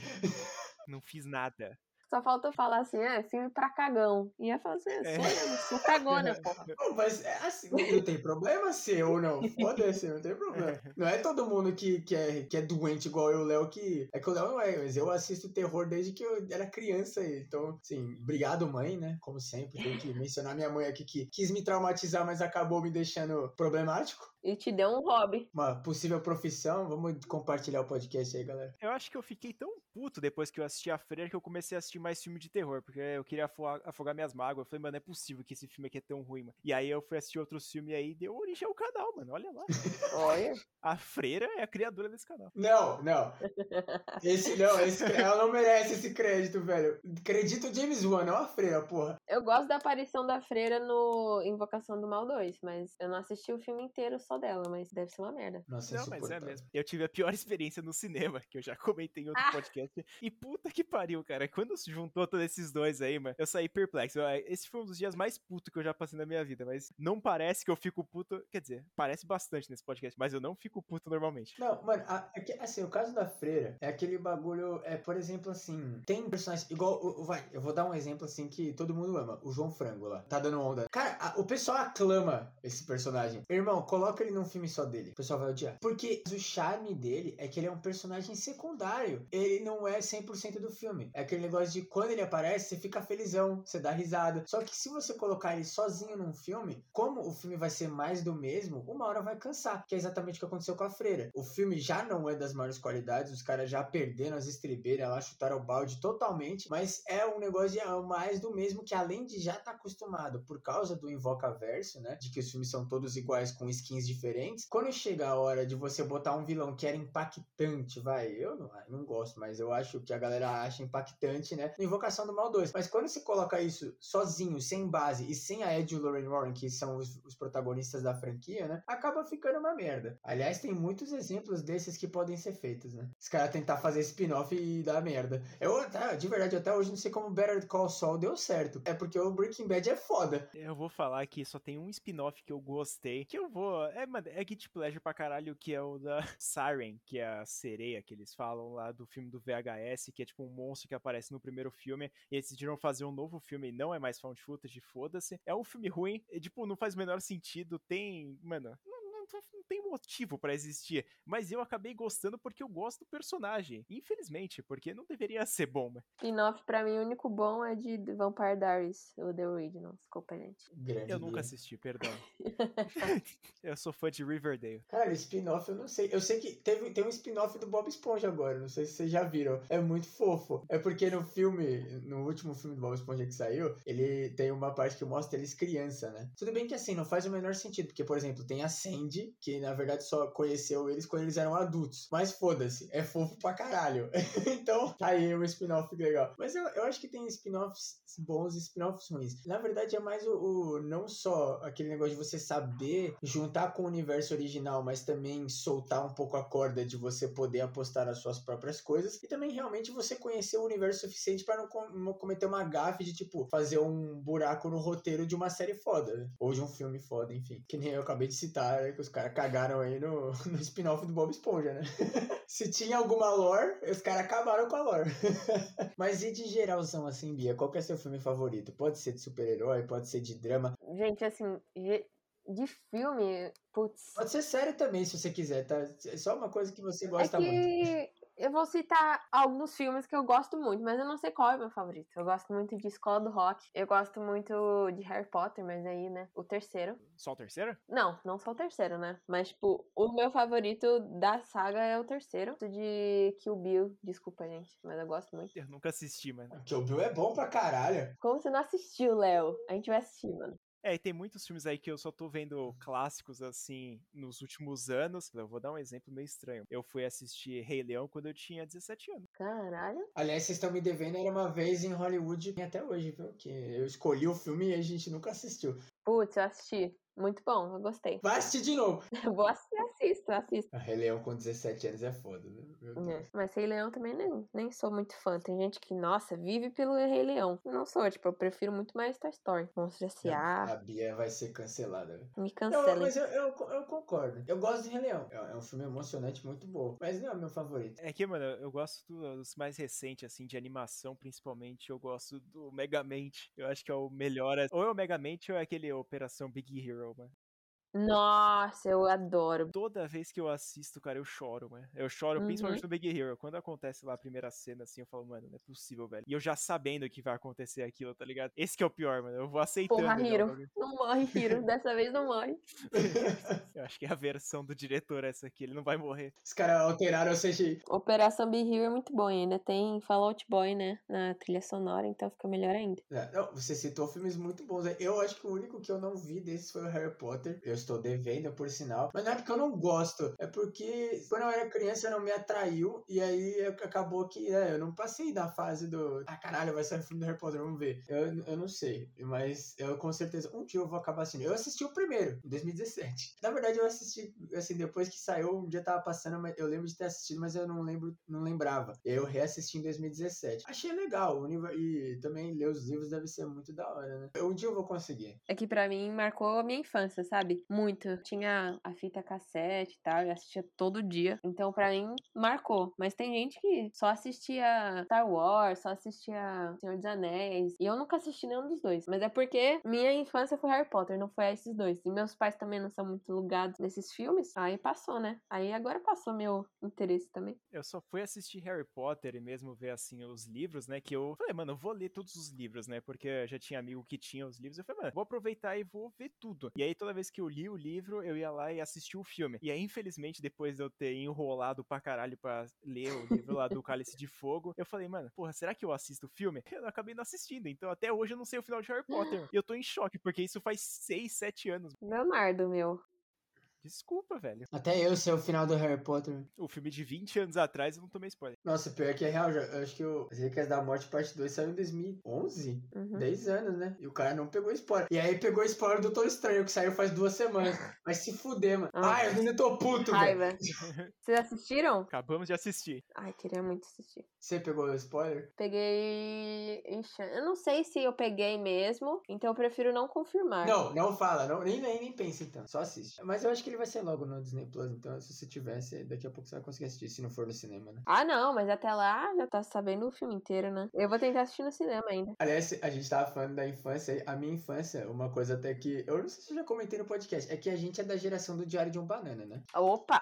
Não fiz nada. Só faltou falar assim, é, filme pra cagão. E ia falar assim, é, sou, eu, sou cagona, porra. Pô, mas é assim, não tem problema ser ou não. Foda-se, não tem problema. Não é todo mundo que, que, é, que é doente igual eu, o Léo, que. É que o Léo não é, mas eu assisto terror desde que eu era criança. Então, assim, obrigado, mãe, né? Como sempre, tenho que mencionar minha mãe aqui que quis me traumatizar, mas acabou me deixando problemático. E te deu um hobby. Uma possível profissão. Vamos compartilhar o podcast aí, galera. Eu acho que eu fiquei tão puto depois que eu assisti a Freira que eu comecei a assistir mais filme de terror, porque eu queria afogar, afogar minhas mágoas. Eu falei, mano, não é possível que esse filme aqui é tão ruim, mano. E aí eu fui assistir outros filmes e aí deu origem ao canal, mano. Olha lá. Olha. A Freira é a criadora desse canal. Não, não. Esse não, esse, ela não merece esse crédito, velho. Acredita o James Wan, não a freira, porra. Eu gosto da aparição da freira no Invocação do Mal 2, mas eu não assisti o filme inteiro só dela, mas deve ser uma merda. Nossa, Não, mas é mesmo. Eu tive a pior experiência no cinema, que eu já comentei em outro Ah. podcast. E puta que pariu, cara. Quando se juntou todos esses dois aí, mano, eu saí perplexo. Eu- Esse foi um dos dias mais putos que eu já passei na minha vida, mas não parece que eu fico puto. Quer dizer, parece bastante nesse podcast, mas eu não fico puto normalmente. Não, mano, a- é que, assim, o caso da freira é aquele bagulho, é, por exemplo, assim, tem personagens, igual, o- o- vai, eu vou dar um exemplo, assim, que todo mundo ama, o João Frango lá, tá dando onda. Cara, a- o pessoal aclama esse personagem. Irmão, coloca ele num filme só dele, o pessoal vai odiar. Porque o charme dele é que ele é um personagem secundário, ele não é 100% do filme. É aquele negócio de quando ele aparece, você fica felizão, você dá risada. Só que se você colocar ele sozinho num filme, como o filme vai ser mais do mesmo, uma hora vai cansar, que é exatamente o que aconteceu com a Freira. O filme já não é das maiores qualidades, os caras já perderam as estribeiras lá, chutaram o balde totalmente, mas é um negócio de ah, mais do mesmo que além de já estar acostumado por causa do Invoca Verso, né, de que os filmes são todos iguais com skins diferentes, quando chega a hora de você botar um vilão que era impactante, vai, eu não, não gosto, mas eu acho que a galera acha impactante, né, Invocação do Mal 2, mas quando você coloca isso sozinho, sem base e sem a Ed e o Lauren Warren, que são os, os protagonistas da franquia, né, acaba ficando uma merda. Aliás, tem muitos exemplos desses que podem ser feitos, né? Os caras tentar fazer spin-off e dar merda. Eu, até- de verdade, até hoje não sei como Better Call Saul deu certo. É porque o Breaking Bad é foda. Eu vou falar que só tem um spin-off que eu gostei, que eu vou... É, mano, é Guilty Pleasure pra caralho, que é o da Siren, que é a sereia que eles falam lá do filme do VHS, que é tipo um monstro que aparece no primeiro filme, e eles decidiram fazer um novo filme, e não é mais found footage, foda-se. É um filme ruim, e, tipo, não faz o menor sentido, tem... Mano, não, não- não, tem motivo pra existir. Mas eu acabei gostando porque eu gosto do personagem. Infelizmente, porque não deveria ser bom. Mas... Spin-off, pra mim, o único bom é de Vampire Diaries, o The Original. Gente. Grande Eu nunca assisti, perdão. eu sou fã de Riverdale. Cara, spin-off eu não sei. Eu sei que teve, tem um spin-off do Bob Esponja agora. Não sei se vocês já viram. É muito fofo. É porque no filme, no último filme do Bob Esponja que saiu, ele tem uma parte que mostra eles criança, né? Tudo bem que assim, não faz o menor sentido. Porque, por exemplo, tem a Sandy, que na verdade só conheceu eles quando eles eram adultos. Mas foda-se, é fofo pra caralho. então, tá aí um spin-off legal. Mas eu, eu acho que tem spin-offs bons e spin-offs ruins. Na verdade, é mais o, o- não só aquele negócio de você saber juntar com o universo original, mas também soltar um pouco a corda de você poder apostar nas suas próprias coisas e também realmente você conhecer o universo suficiente para não, com- cometer uma gafe de tipo fazer um buraco no roteiro de uma série foda né? ou de um filme foda, enfim. Que nem eu acabei de citar, né, que os caras cagaram aí no, no spin-off do Bob Esponja, né? Se tinha alguma lore, os caras acabaram com a lore. Mas e de geralzão assim, Bia? Qual que é seu filme favorito? Pode ser de super-herói, pode ser de drama, Gente, assim, de filme, putz. pode ser sério também, se você quiser, tá? É só uma coisa que você É gosta muito. Eu vou citar alguns filmes que eu gosto muito, mas eu não sei qual é o meu favorito. Eu gosto muito de Escola do Rock. Eu gosto muito de Harry Potter, mas aí, né? O terceiro. Só o terceiro? Não, não só o terceiro, né? Mas, tipo, o meu favorito da saga é o terceiro. De Kill Bill. Desculpa, gente, mas eu gosto muito. Eu nunca assisti, mano. O Bill é bom pra caralho. Como você não assistiu, Léo? A gente vai assistir, mano. É, e tem muitos filmes aí que eu só tô vendo clássicos, assim, nos últimos anos. Eu vou dar um exemplo meio estranho. Eu fui assistir Rei Leão quando eu tinha 17 anos. Caralho. Aliás, vocês estão me devendo, era uma vez em Hollywood e até hoje, viu? Que eu escolhi o filme e a gente nunca assistiu. Putz, eu assisti. Muito bom, eu gostei. Vai assistir de novo. Eu vou assistir, assisto, assisto. A Rei Leão com 17 anos é foda, né? Meu Deus. É, Mas Rei Leão também nem, nem sou muito fã. Tem gente que, nossa, vive pelo Rei Leão. Não sou, tipo, eu prefiro muito mais Toy Story. Monstros S.A., A Bia vai ser cancelada. né? me Não, cancelem. mas eu, eu, eu concordo. Eu gosto de Rei Leão. É é um filme emocionante, muito bom. Mas não é o meu favorito. É que, mano, eu gosto dos mais recentes, assim, de animação, principalmente. Eu gosto do Megamente. Eu acho que é o melhor. Ou é o Megamente ou é aquele Operação Big Hero, mano. Nossa, eu adoro. Toda vez que eu assisto, cara, eu choro, mano. Eu choro, Uhum. principalmente no Big Hero. Quando acontece lá a primeira cena, assim, eu falo, mano, não é possível, velho. E eu já sabendo que vai acontecer aquilo, tá ligado? Esse que é o pior, mano. Eu vou aceitando. Porra, Hiro. bagulho. Não morre, Hiro. Dessa vez não morre. Eu acho que é a versão do diretor essa aqui. Ele não vai morrer. Os caras alteraram o CGI. Operação Big Hero é muito bom e ainda tem Fallout Boy, né? Na trilha sonora, então fica melhor ainda. É, Não, você citou filmes muito bons. né? Eu acho que o único que eu não vi desses foi o Harry Potter. Eu estou devendo, por sinal. Mas não é porque eu não gosto. É porque quando eu era criança não me atraiu. E aí ac- acabou que né, eu não passei da fase do. Ah, caralho, vai sair o filme do Harry Potter, vamos ver. Eu, eu não sei. Mas eu com certeza. Um dia eu vou acabar assistindo. Eu assisti o primeiro, em 2017. Na verdade, eu assisti, assim, depois que saiu, um dia tava passando, mas eu lembro de ter assistido, mas eu não lembro, não lembrava. E aí eu reassisti em 2017. Achei legal. E também ler os livros deve ser muito da hora, né? Um dia eu vou conseguir. É que pra mim marcou a minha infância, sabe? Muito. Tinha a fita cassete e tal, eu assistia todo dia. Então pra mim marcou. Mas tem gente que só assistia Star Wars, só assistia Senhor dos Anéis. E eu nunca assisti nenhum dos dois. Mas é porque minha infância foi Harry Potter, não foi esses dois. E meus pais também não são muito ligados nesses filmes. Aí passou, né? Aí agora passou meu interesse também. Eu só fui assistir Harry Potter e mesmo ver, assim, os livros, né? Que eu falei, mano, eu vou ler todos os livros, né? Porque eu já tinha amigo que tinha os livros. Eu falei, mano, vou aproveitar e vou ver tudo. E aí, toda vez que eu li o livro, eu ia lá e assistia o filme. E aí, infelizmente, depois de eu ter enrolado pra caralho pra ler o livro lá do Cálice de Fogo, eu falei, mano, porra, será que eu assisto o filme? Eu acabei não assistindo. Então, até hoje eu não sei o final de Harry Potter. E eu tô em choque, porque isso faz 6, 7 anos. Leonardo, meu. Desculpa, velho. Até eu sei o final do Harry Potter. O filme de 20 anos atrás eu não tomei spoiler. Nossa, pior que é real. Já, eu acho que o As Relíquias da Morte parte 2 saiu em 2011. Uhum. 10 anos, né? E o cara não pegou spoiler. E aí pegou spoiler do Doutor Estranho, que saiu faz duas semanas. Mas se fuder, mano. Ah. Ai, eu ainda tô puto, velho. Raiva. Vocês assistiram? Acabamos de assistir. Ai, queria muito assistir. Você pegou o spoiler? Peguei. Eu não sei se eu peguei mesmo, então eu prefiro não confirmar. Não, não fala. Não, nem, nem, nem pensa então. Só assiste. Mas eu acho que ele ele vai ser logo no Disney Plus, então se você tivesse, daqui a pouco você vai conseguir assistir, se não for no cinema, né? Ah, não, mas até lá já tá sabendo o filme inteiro, né? Eu vou tentar assistir no cinema ainda. Aliás, a gente tava falando da infância, a minha infância, uma coisa até que. Eu não sei se eu já comentei no podcast, é que a gente é da geração do Diário de um Banana, né? Opa!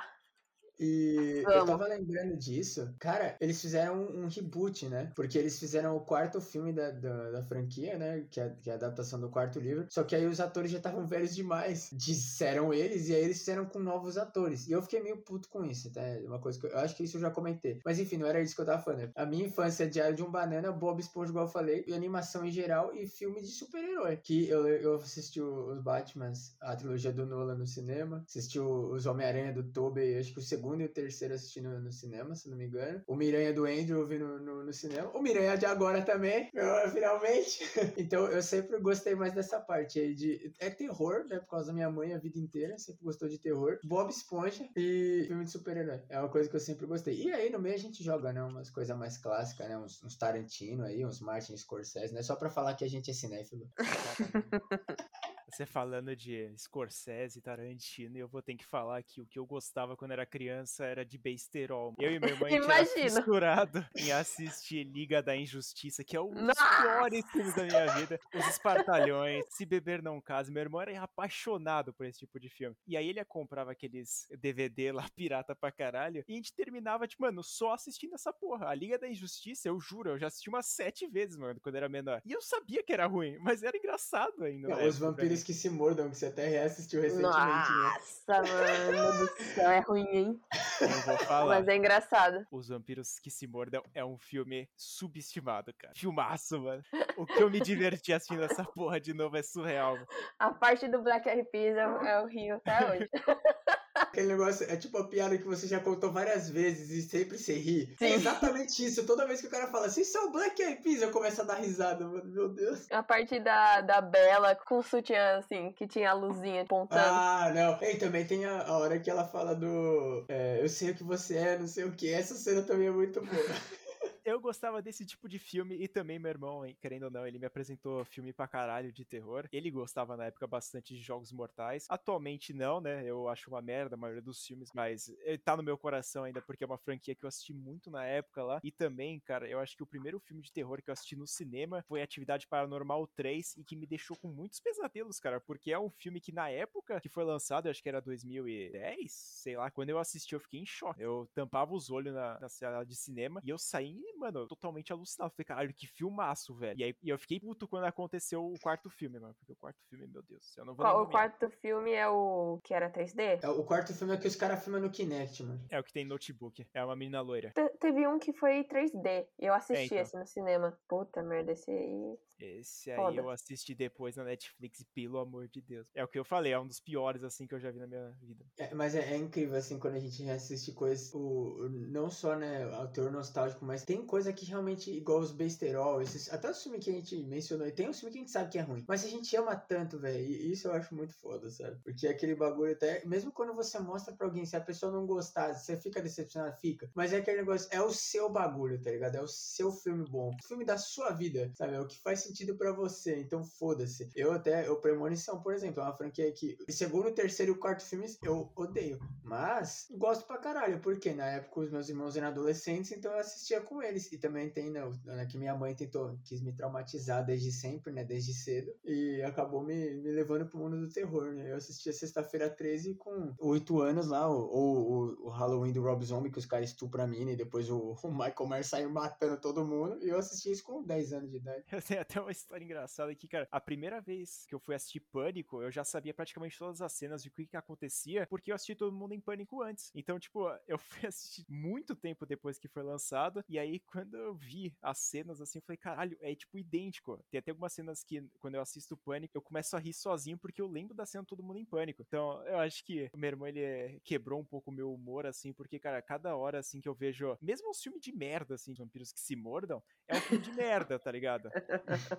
E eu Vamos. tava lembrando disso. Cara, eles fizeram um, um reboot, né? Porque eles fizeram o quarto filme da, da, da franquia, né? Que é, que é a adaptação do quarto livro. Só que aí os atores já estavam velhos demais. Disseram eles, e aí eles fizeram com novos atores. E eu fiquei meio puto com isso, tá? Uma coisa que eu, eu acho que isso eu já comentei. Mas enfim, não era isso que eu tava falando. A minha infância é Diário de um Banana, Bob Esponja, igual eu falei, e animação em geral, e filme de super-herói. Que eu, eu assisti os Batmans, a trilogia do Nolan no cinema. Assisti os Homem-Aranha do Tobey, acho que o segundo e o terceiro assisti no, no cinema, se não me engano. O Miranha do Andrew eu vi no, no, no cinema. O Miranha de agora também, eu- finalmente. então eu sempre gostei mais dessa parte aí de. É terror, né? Por causa da minha mãe a vida inteira, sempre gostou de terror. Bob Esponja e filme de super-herói. É uma coisa que eu sempre gostei. E aí no meio a gente joga, né? Umas coisas mais clássicas, né? Uns, uns Tarantino aí, uns Martin Scorsese, né? Só pra falar que a gente é cinéfilo. Você falando de Scorsese, Tarantino, e eu vou ter que falar que o que eu gostava quando era criança era de besterol. Eu e minha irmã a gente era Imagino. fissurado em assistir Liga da Injustiça, que é um dos piores filmes da minha vida. Os Espartalhões, Se Beber Não Casa. Meu irmão era apaixonado por esse tipo de filme. E aí ele comprava aqueles DVD lá, pirata pra caralho, e a gente terminava, tipo, mano, só assistindo essa porra. A Liga da Injustiça, eu juro, eu já assisti umas sete vezes, mano, quando era menor. E eu sabia que era ruim, mas era engraçado ainda. na Os época pra vampiros. Que se mordam, que você até reassistiu recentemente, né? Nossa, mano do céu, é ruim, hein? Eu vou falar. Mas é engraçado. Os Vampiros que se Mordam é um filme subestimado, cara. Filmaço, mano. O que eu me diverti assistindo essa porra de novo é surreal. mano. A parte do Black Eyed Peas é, é o rio até hoje. Aquele negócio é tipo a piada que você já contou várias vezes e sempre se ri. É Sim. exatamente isso. Toda vez que o cara fala assim, isso é o Black Eyed Peas, eu começo a dar risada, mano. Meu Deus. A parte da, da Bela com o sutiã, assim, que tinha a luzinha apontando. Ah, não. E também tem a, a hora que ela fala do. é, eu sei o que você é, não sei o que. Essa cena também é muito boa. Eu gostava desse tipo de filme e também meu irmão, querendo ou não, ele me apresentou filme pra caralho de terror. Ele gostava na época bastante de Jogos Mortais. Atualmente não, né? Eu acho uma merda a maioria dos filmes, mas ele tá no meu coração ainda porque é uma franquia que eu assisti muito na época lá. E também, cara, eu acho que o primeiro filme de terror que eu assisti no cinema foi Atividade Paranormal 3 e que me deixou com muitos pesadelos, cara, porque é um filme que na época que foi lançado, eu acho que era 2010, sei lá, quando eu assisti eu fiquei em choque. Eu tampava os olhos na, na sala de cinema e eu saí, mano, totalmente alucinado. Falei, caralho, que filmaço, velho. E aí e eu fiquei puto quando aconteceu o quarto filme, mano, porque o quarto filme, meu Deus, eu não vou Qual- o quarto filme é o que era 3D? É, O quarto filme é que os caras filmam no Kinect, mano. É o que tem notebook. É uma menina loira. Te- teve um que foi 3D. E eu assisti então. esse no cinema. Puta merda, esse aí. Esse aí Foda. eu assisti depois na Netflix e pelo amor de Deus. É o que eu falei, é um dos piores assim que eu já vi na minha vida. É, mas é, é incrível, assim, quando a gente reassiste coisas, o, o- não só, né, o teor nostálgico, mas tem coisa que realmente, igual os besterol, esses, até os filmes que a gente mencionou, e tem uns filmes que a gente sabe que é ruim, mas a gente ama tanto, velho, e isso eu acho muito foda, sabe? Porque aquele bagulho até, mesmo quando você mostra pra alguém, se a pessoa não gostar, você fica decepcionado, fica, mas é aquele negócio, é o seu bagulho, tá ligado? É o seu filme bom, o filme da sua vida, sabe? É o que faz sentido pra você, então foda-se. Eu até, o Premonição, por exemplo, é uma franquia que, segundo, o terceiro e o quarto filmes eu odeio, mas gosto pra caralho, porque na época os meus irmãos eram adolescentes, então eu assistia com eles. E também tem, né, o- né, que minha mãe tentou, quis me traumatizar desde sempre, né, desde cedo, e acabou me, me levando pro mundo do terror, né. Eu assistia sexta-feira 13 com 8 anos lá, ou o, o, Halloween do Rob Zombie, que os caras estupram a mina, e depois o, o Michael Myers saiu matando todo mundo, e eu assisti isso com 10 anos de idade. Eu tenho até uma história engraçada aqui, cara. A primeira vez que eu fui assistir Pânico, eu já sabia praticamente todas as cenas de o que, que acontecia, porque eu assisti todo mundo em Pânico antes. Então, tipo, eu fui assistir muito tempo depois que foi lançado, e aí quando eu vi as cenas assim, eu falei, caralho, é tipo idêntico. Tem até algumas cenas que, quando eu assisto Pânico, eu começo a rir sozinho, porque eu lembro da cena todo mundo em Pânico. Então, eu acho que o meu irmão, ele eh, quebrou um pouco o meu humor, assim, porque, cara, cada hora, assim, que eu vejo, mesmo um filme de merda, assim, de vampiros que se mordam, é um filme de merda, tá ligado?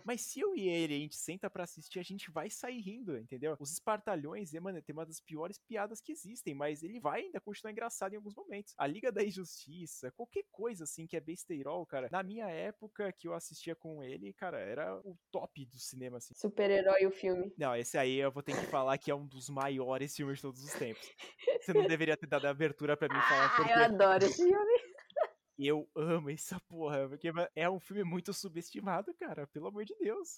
Mas se eu e ele, a gente senta pra assistir, a gente vai sair rindo, entendeu? Os Espartalhões, é, mano, tem uma das piores piadas que existem, mas ele vai ainda continuar engraçado em alguns momentos. A Liga da Injustiça, qualquer coisa assim que é besteirol, cara, na minha época que eu assistia com ele, cara, era o top do cinema, assim. Super-herói o filme. Não, esse aí eu vou ter que falar que é um dos maiores filmes de todos os tempos. Você não deveria ter dado a abertura pra mim falar Ah, eu adoro esse filme. eu amo essa porra, porque é um filme muito subestimado, cara, pelo amor de Deus.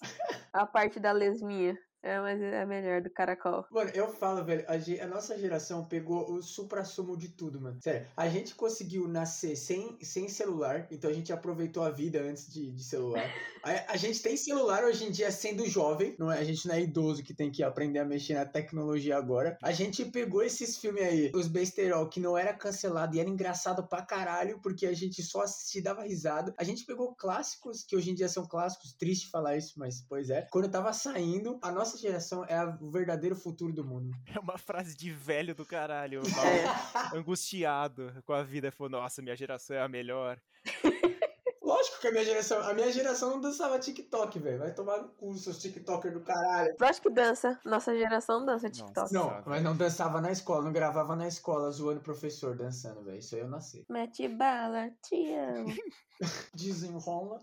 A parte da lesminha. É, mas é melhor do caracol. Mano, eu falo, velho, a, a nossa geração pegou o supra-sumo de tudo, mano. Sério, a gente conseguiu nascer sem, sem celular, então a gente aproveitou a vida antes de, de celular. A, a gente tem celular hoje em dia sendo jovem, não é? A gente não é idoso que tem que aprender a mexer na tecnologia agora. A gente pegou esses filmes aí, os besterol, que não era cancelado e era engraçado pra caralho, porque a gente só assistia e dava risada. A gente pegou clássicos, que hoje em dia são clássicos, triste falar isso, mas pois é. Quando tava saindo, a nossa geração é o verdadeiro futuro do mundo. É uma frase de velho do caralho, É. mal- angustiado com a vida, falou, nossa, minha geração é a melhor. Lógico que a minha geração, a minha geração não dançava TikTok, velho. Vai tomar no cu, seus TikTokers do caralho. Lógico que dança. Nossa geração dança Nossa. TikTok. Não, Sabe. mas não dançava na escola, não gravava na escola zoando o professor dançando, velho. Isso aí eu nasci. Mete bala, te amo. Desenrola.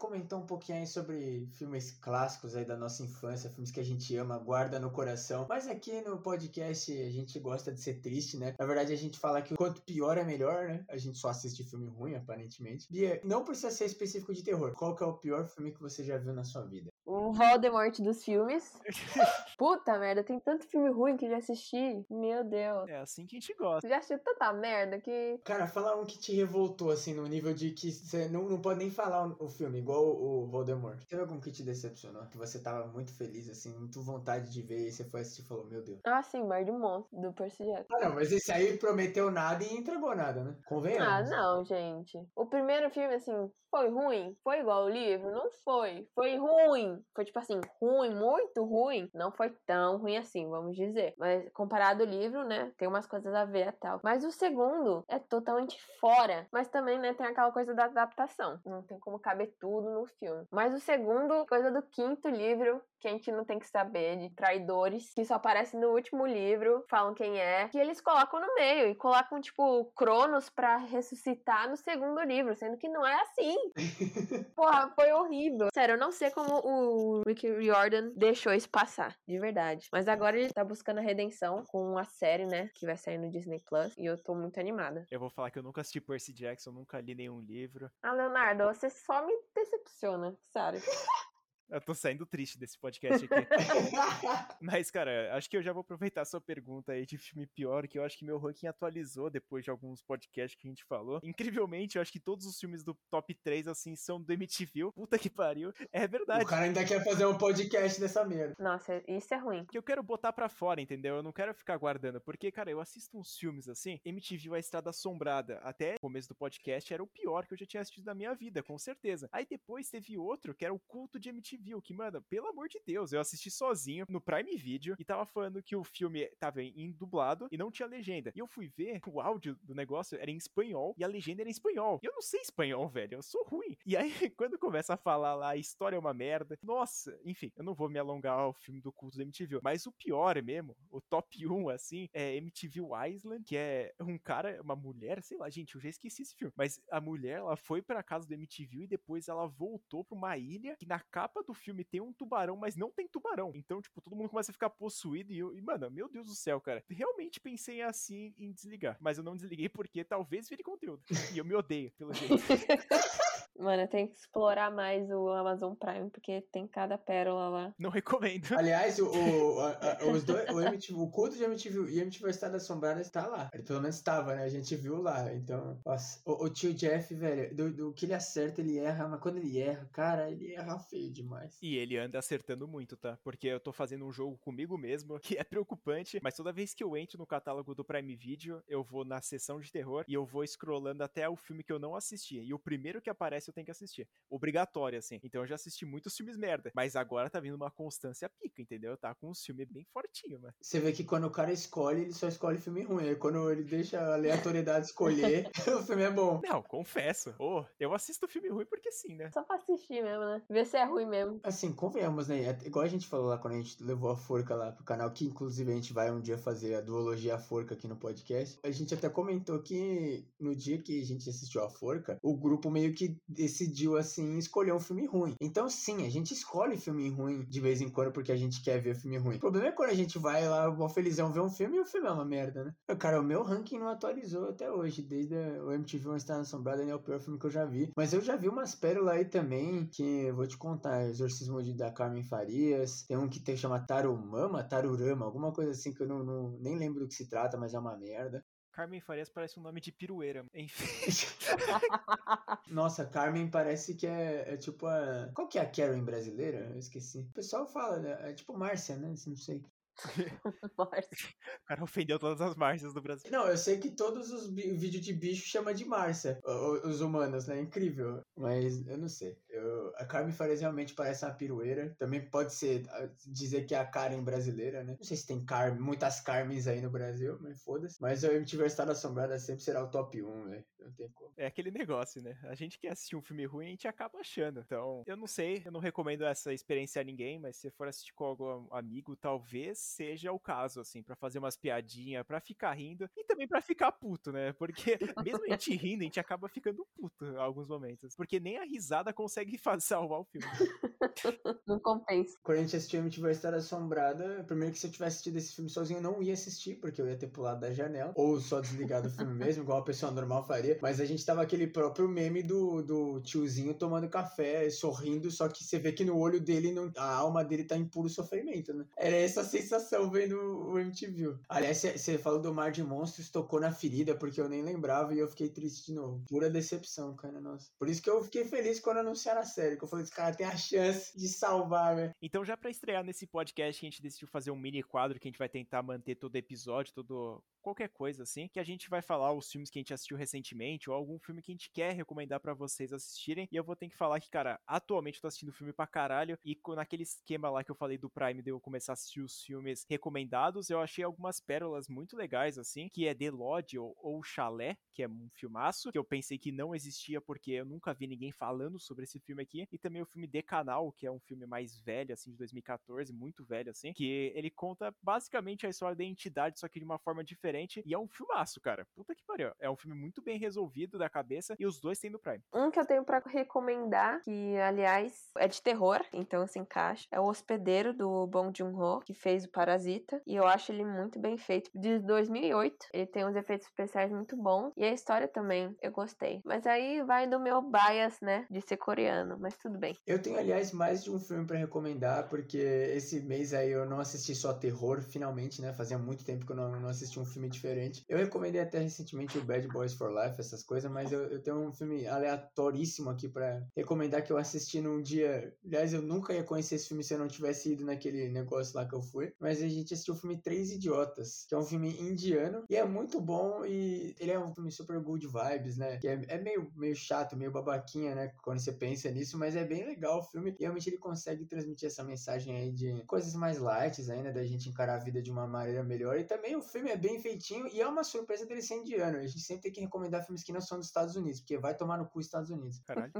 Comentou um pouquinho aí sobre filmes clássicos aí da nossa infância, filmes que a gente ama, guarda no coração. Mas aqui no podcast a gente gosta de ser triste, né? Na verdade a gente fala que quanto pior é melhor, né? A gente só assiste filme ruim, aparentemente. Bia, não precisa ser específico de terror. Qual que é o pior filme que você já viu na sua vida? O Voldemort dos filmes. Puta merda, tem tanto filme ruim que eu já assisti. Meu Deus. É assim que a gente gosta. Já assistiu tanta merda que. Cara, fala um que te revoltou, assim, no nível de que você não, não pode nem falar o, filme, igual o, o Voldemort. Teve algum que te decepcionou? Que você tava muito feliz, assim, muito vontade de ver, e você foi assistir e falou, meu Deus. Ah, sim, Mar de Monstro, do Percy Jackson. Ah, não, mas esse aí prometeu nada e entregou nada, né? Ah, Convenhamos. não, gente. O primeiro filme, assim, foi ruim? Foi igual o livro? Não foi. Foi ruim. Foi tipo assim, ruim, muito ruim. Não foi tão ruim assim, vamos dizer. Mas comparado ao livro, né? Tem umas coisas a ver e tal. Mas o segundo é totalmente fora. Mas também, né, tem aquela coisa da adaptação. Não tem como caber tudo no filme. Mas o segundo, coisa do quinto livro, que a gente não tem que saber, de traidores, que só aparecem no último livro, falam quem é, que eles colocam no meio e colocam, tipo, Cronos pra ressuscitar no segundo livro, sendo que não é assim. Porra, foi horrível. Sério, eu não sei como o Rick Riordan deixou isso passar, de verdade. Mas agora ele tá buscando a redenção com a série, né, que vai sair no Disney Plus, e eu tô muito animada. Eu vou falar que eu nunca assisti Percy Jackson, nunca li nenhum livro. Ah, Leonardo, você só me decepciona, sério. Eu tô saindo triste desse podcast aqui. Mas, cara, acho que eu já vou aproveitar a sua pergunta aí de filme pior, que eu acho que meu ranking atualizou depois de alguns podcasts que a gente falou. Incrivelmente, eu acho que todos os filmes do top 3, assim, são do MTV. Puta que pariu. É verdade. o cara ainda quer fazer um podcast dessa merda. Nossa, isso é ruim. que eu quero botar pra fora, entendeu? Eu não quero ficar guardando, porque, cara, eu assisto uns filmes assim, MTV A Estrada Assombrada, até o começo do podcast era o pior que eu já tinha assistido na minha vida, com certeza. Aí depois teve outro, que era o Culto de MTV, o que, mano, pelo amor de Deus, eu assisti sozinho no Prime Video e tava falando que o filme tava em dublado e não tinha legenda. E eu fui ver, o áudio do negócio era em espanhol e a legenda era em espanhol. E eu não sei espanhol, velho, eu sou ruim. E aí, quando começa a falar lá, a história é uma merda, nossa, enfim, eu não vou me alongar ao filme do culto da MTV, mas o pior mesmo, o top 1, assim, é MTV Island, que é um cara, uma mulher, sei lá, gente, eu já esqueci esse filme, mas a mulher, ela foi pra casa do MTV e depois ela voltou pra uma ilha que na capa do filme tem um tubarão, mas não tem tubarão. Então, tipo, todo mundo começa a ficar possuído e, eu, e mano, meu Deus do céu, cara, realmente pensei assim em desligar, mas eu não desliguei porque talvez vire conteúdo. E eu me odeio, pelo jeito. Mano, eu tenho que explorar mais o Amazon Prime, porque tem cada pérola lá. Não recomendo. Aliás, o, o, a- a- os dois, o, MTV, o culto de MTV e MTV Estado Assombrada está lá. Ele pelo menos estava, né? A gente viu lá. Então, nossa, o, o tio Jeff, velho, do, do que ele acerta, ele erra, mas quando ele erra, cara, ele erra feio demais. E ele anda acertando muito, tá? Porque eu tô fazendo um jogo comigo mesmo, que é preocupante, mas toda vez que eu entro no catálogo do Prime Video, eu vou na seção de terror e eu vou scrollando até o filme que eu não assisti. E o primeiro que aparece eu tenho que assistir. Obrigatório, assim. Então eu já assisti muitos filmes merda. Mas agora tá vindo uma constância pica, entendeu? Tá com um filme bem fortinho, mano. Você vê que quando o cara escolhe, ele só escolhe filme ruim. Aí quando ele deixa a aleatoriedade escolher, o filme é bom. Não, confesso. Oh, eu assisto filme ruim porque sim, né? Só pra assistir mesmo, né? Ver se é ruim mesmo. Assim, convenhamos, né? É igual a gente falou lá quando a gente levou a forca lá pro canal, que inclusive a gente vai um dia fazer a duologia a forca aqui no podcast. A gente até comentou que no dia que a gente assistiu a forca, o grupo meio que decidiu assim escolher um filme ruim. Então, sim, a gente escolhe filme ruim de vez em quando porque a gente quer ver filme ruim. O problema é quando a gente vai lá, mó felizão, ver um filme e o filme é uma merda, né? Cara, o meu ranking não atualizou até hoje, desde o MTV Uma Estar Assombrada, é o pior filme que eu já vi. Mas eu já vi umas pérolas aí também, que vou te contar, Exorcismo de, da Carmen Farias, tem um que tem, chama Tarumama, Tarurama, alguma coisa assim que eu não, não, nem lembro do que se trata, mas é uma merda. Carmen Farias parece um nome de pirueira. Enfim. Nossa, Carmen parece que é, é, tipo a. Qual que é a Karen brasileira? Eu esqueci. O pessoal fala, né? É tipo Márcia, né? Não sei. o cara ofendeu todas as Márcias do Brasil. Não, eu sei que todos os vídeos de bicho chama de Márcia, os humanos, né? Incrível. Mas eu não sei. Eu, a Carmen Farias realmente parece uma pirueira. Também pode ser dizer que é a Karen brasileira, né? Não sei se tem Car muitas Carmens aí no Brasil, mas foda-se. Mas o MTV Estado Assombrada sempre será o top 1, né? Não tem como. É aquele negócio, né? A gente quer assistir um filme ruim, a gente acaba achando. Então, eu não sei, eu não recomendo essa experiência a ninguém, mas se for assistir com algum amigo, talvez seja o caso, assim, para fazer umas piadinhas, para ficar rindo e também para ficar puto, né? Porque mesmo a gente rindo, a gente acaba ficando puto em alguns momentos. Porque nem a risada consegue fazer, salvar o filme. Não compensa. Quando a gente assistiu MTV Estar Assombrada, primeiro que se eu tivesse assistido esse filme sozinho, eu não ia assistir, porque eu ia ter pulado da janela, ou só desligado o filme mesmo, igual a pessoa normal faria. Mas a gente tava aquele próprio meme do, do tiozinho tomando café, sorrindo, só que você vê que no olho dele, não, a alma dele tá em puro sofrimento, né? Era essa sensação vendo o MTV. Aliás, você falou do Mar de Monstros, tocou na ferida, porque eu nem lembrava e eu fiquei triste de novo. Pura decepção, cara, nossa. Por isso que eu fiquei feliz quando anunciaram a série, que eu falei, esse cara tem a chance de salvar, velho. Então, já para estrear nesse podcast, a gente decidiu fazer um mini quadro que a gente vai tentar manter todo episódio, todo qualquer coisa assim, que a gente vai falar os filmes que a gente assistiu recentemente ou algum filme que a gente quer recomendar para vocês assistirem. E eu vou ter que falar que, cara, atualmente eu tô assistindo filme pra caralho e naquele esquema lá que eu falei do Prime de eu começar a assistir os filmes recomendados, eu achei algumas pérolas muito legais assim, que é The Lodge ou, ou Chalé, que é um filmaço, que eu pensei que não existia porque eu nunca vi ninguém falando sobre esse filme aqui, e também o filme The Canal, que é um filme mais velho assim de 2014, muito velho assim, que ele conta basicamente a história da entidade, só que de uma forma diferente. E é um filmaço, cara. Puta que pariu. É um filme muito bem resolvido da cabeça e os dois têm no Prime. Um que eu tenho para recomendar, que aliás é de terror, então se encaixa, é o Hospedeiro do Bong Joon-ho, que fez o Parasita. E eu acho ele muito bem feito. De 2008, ele tem uns efeitos especiais muito bons. E a história também, eu gostei. Mas aí vai do meu bias, né, de ser coreano. Mas tudo bem. Eu tenho, aliás, mais de um filme para recomendar, porque esse mês aí eu não assisti só terror, finalmente, né? Fazia muito tempo que eu não, não assisti um filme filme diferente. Eu recomendei até recentemente o Bad Boys for Life, essas coisas, mas eu, eu tenho um filme aleatoríssimo aqui para recomendar que eu assisti num dia. Aliás, eu nunca ia conhecer esse filme se eu não tivesse ido naquele negócio lá que eu fui. Mas a gente assistiu o filme Três Idiotas, que é um filme indiano e é muito bom e ele é um filme super good vibes, né? Que é, é meio, meio chato, meio babaquinha, né? Quando você pensa nisso, mas é bem legal o filme. E realmente ele consegue transmitir essa mensagem aí de coisas mais light, ainda, da gente encarar a vida de uma maneira melhor. E também o filme é bem feito feitinho e é uma surpresa dele ser indiano. A gente sempre tem que recomendar filmes que não são dos Estados Unidos, porque vai tomar no cu Estados Unidos. Caralho,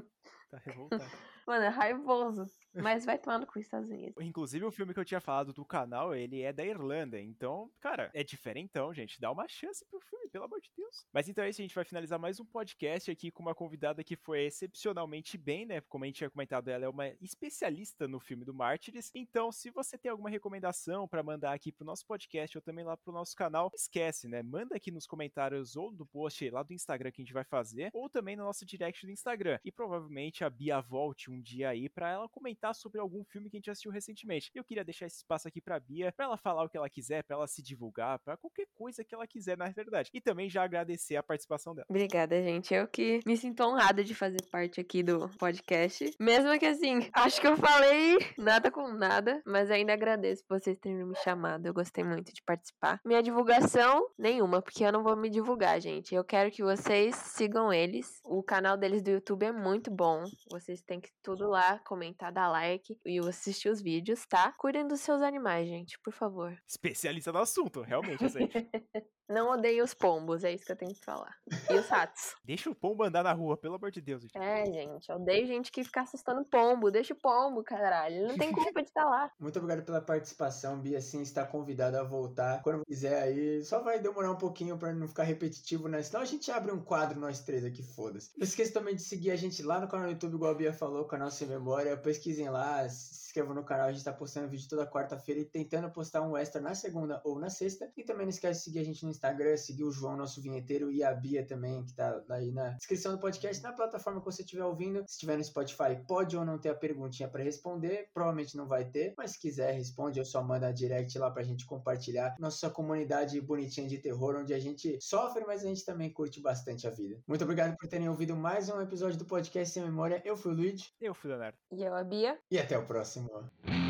tá revoltado. Mano, é raivoso. Mas vai tomando com os Estados Unidos. Inclusive, o filme que eu tinha falado do canal, ele é da Irlanda. Então, cara, é diferentão, gente. Dá uma chance pro filme, pelo amor de Deus. Mas então é isso, a gente vai finalizar mais um podcast aqui com uma convidada que foi excepcionalmente bem, né? Como a gente tinha comentado, ela é uma especialista no filme do Mártires. Então, se você tem alguma recomendação para mandar aqui pro nosso podcast ou também lá pro nosso canal, esquece, né? Manda aqui nos comentários ou no post lá do Instagram que a gente vai fazer, ou também no nosso direct do Instagram. E provavelmente a Bia volte um dia aí para ela comentar sobre algum filme que a gente assistiu recentemente. Eu queria deixar esse espaço aqui pra Bia, pra ela falar o que ela quiser, pra ela se divulgar, pra qualquer coisa que ela quiser, na verdade. E também já agradecer a participação dela. Obrigada, gente. Eu que me sinto honrada de fazer parte aqui do podcast. Mesmo que assim, acho que eu falei nada com nada, mas ainda agradeço vocês terem me chamado. Eu gostei muito de participar. Minha divulgação, nenhuma, porque eu não vou me divulgar, gente. Eu quero que vocês sigam eles. O canal deles do YouTube é muito bom. Vocês têm que tudo lá, comentar, dar like e assistir os vídeos, tá? Cuidem dos seus animais, gente, por favor. Especialista no assunto, realmente, assim. Não odeio os pombos, é isso que eu tenho que falar. E os ratos. Deixa o pombo andar na rua, pelo amor de Deus. Gente. É, gente, eu odeio gente que fica assustando pombo. Deixa o pombo, caralho. Ele não tem culpa de estar lá. Muito obrigado pela participação, Bia. Assim, está convidada a voltar. Quando quiser aí, só vai demorar um pouquinho para não ficar repetitivo, né? Senão a gente abre um quadro, nós três aqui, foda-se. Não esqueça também de seguir a gente lá no canal do YouTube, igual a Bia falou, canal Sem Memória. Pesquisem lá, se inscrevam no canal. A gente tá postando vídeo toda quarta-feira e tentando postar um extra na segunda ou na sexta. E também não esquece de seguir a gente no Instagram, seguir o João, nosso vinheteiro, e a Bia também, que tá aí na descrição do podcast, na plataforma que você estiver ouvindo. Se estiver no Spotify, pode ou não ter a perguntinha para responder. Provavelmente não vai ter, mas se quiser, responde ou só manda direct lá pra gente compartilhar. Nossa comunidade bonitinha de terror, onde a gente sofre, mas a gente também curte bastante a vida. Muito obrigado por terem ouvido mais um episódio do podcast Sem Memória. Eu fui o Luigi. Eu fui o Leonardo. E eu, a Bia. E até o próximo. próxima.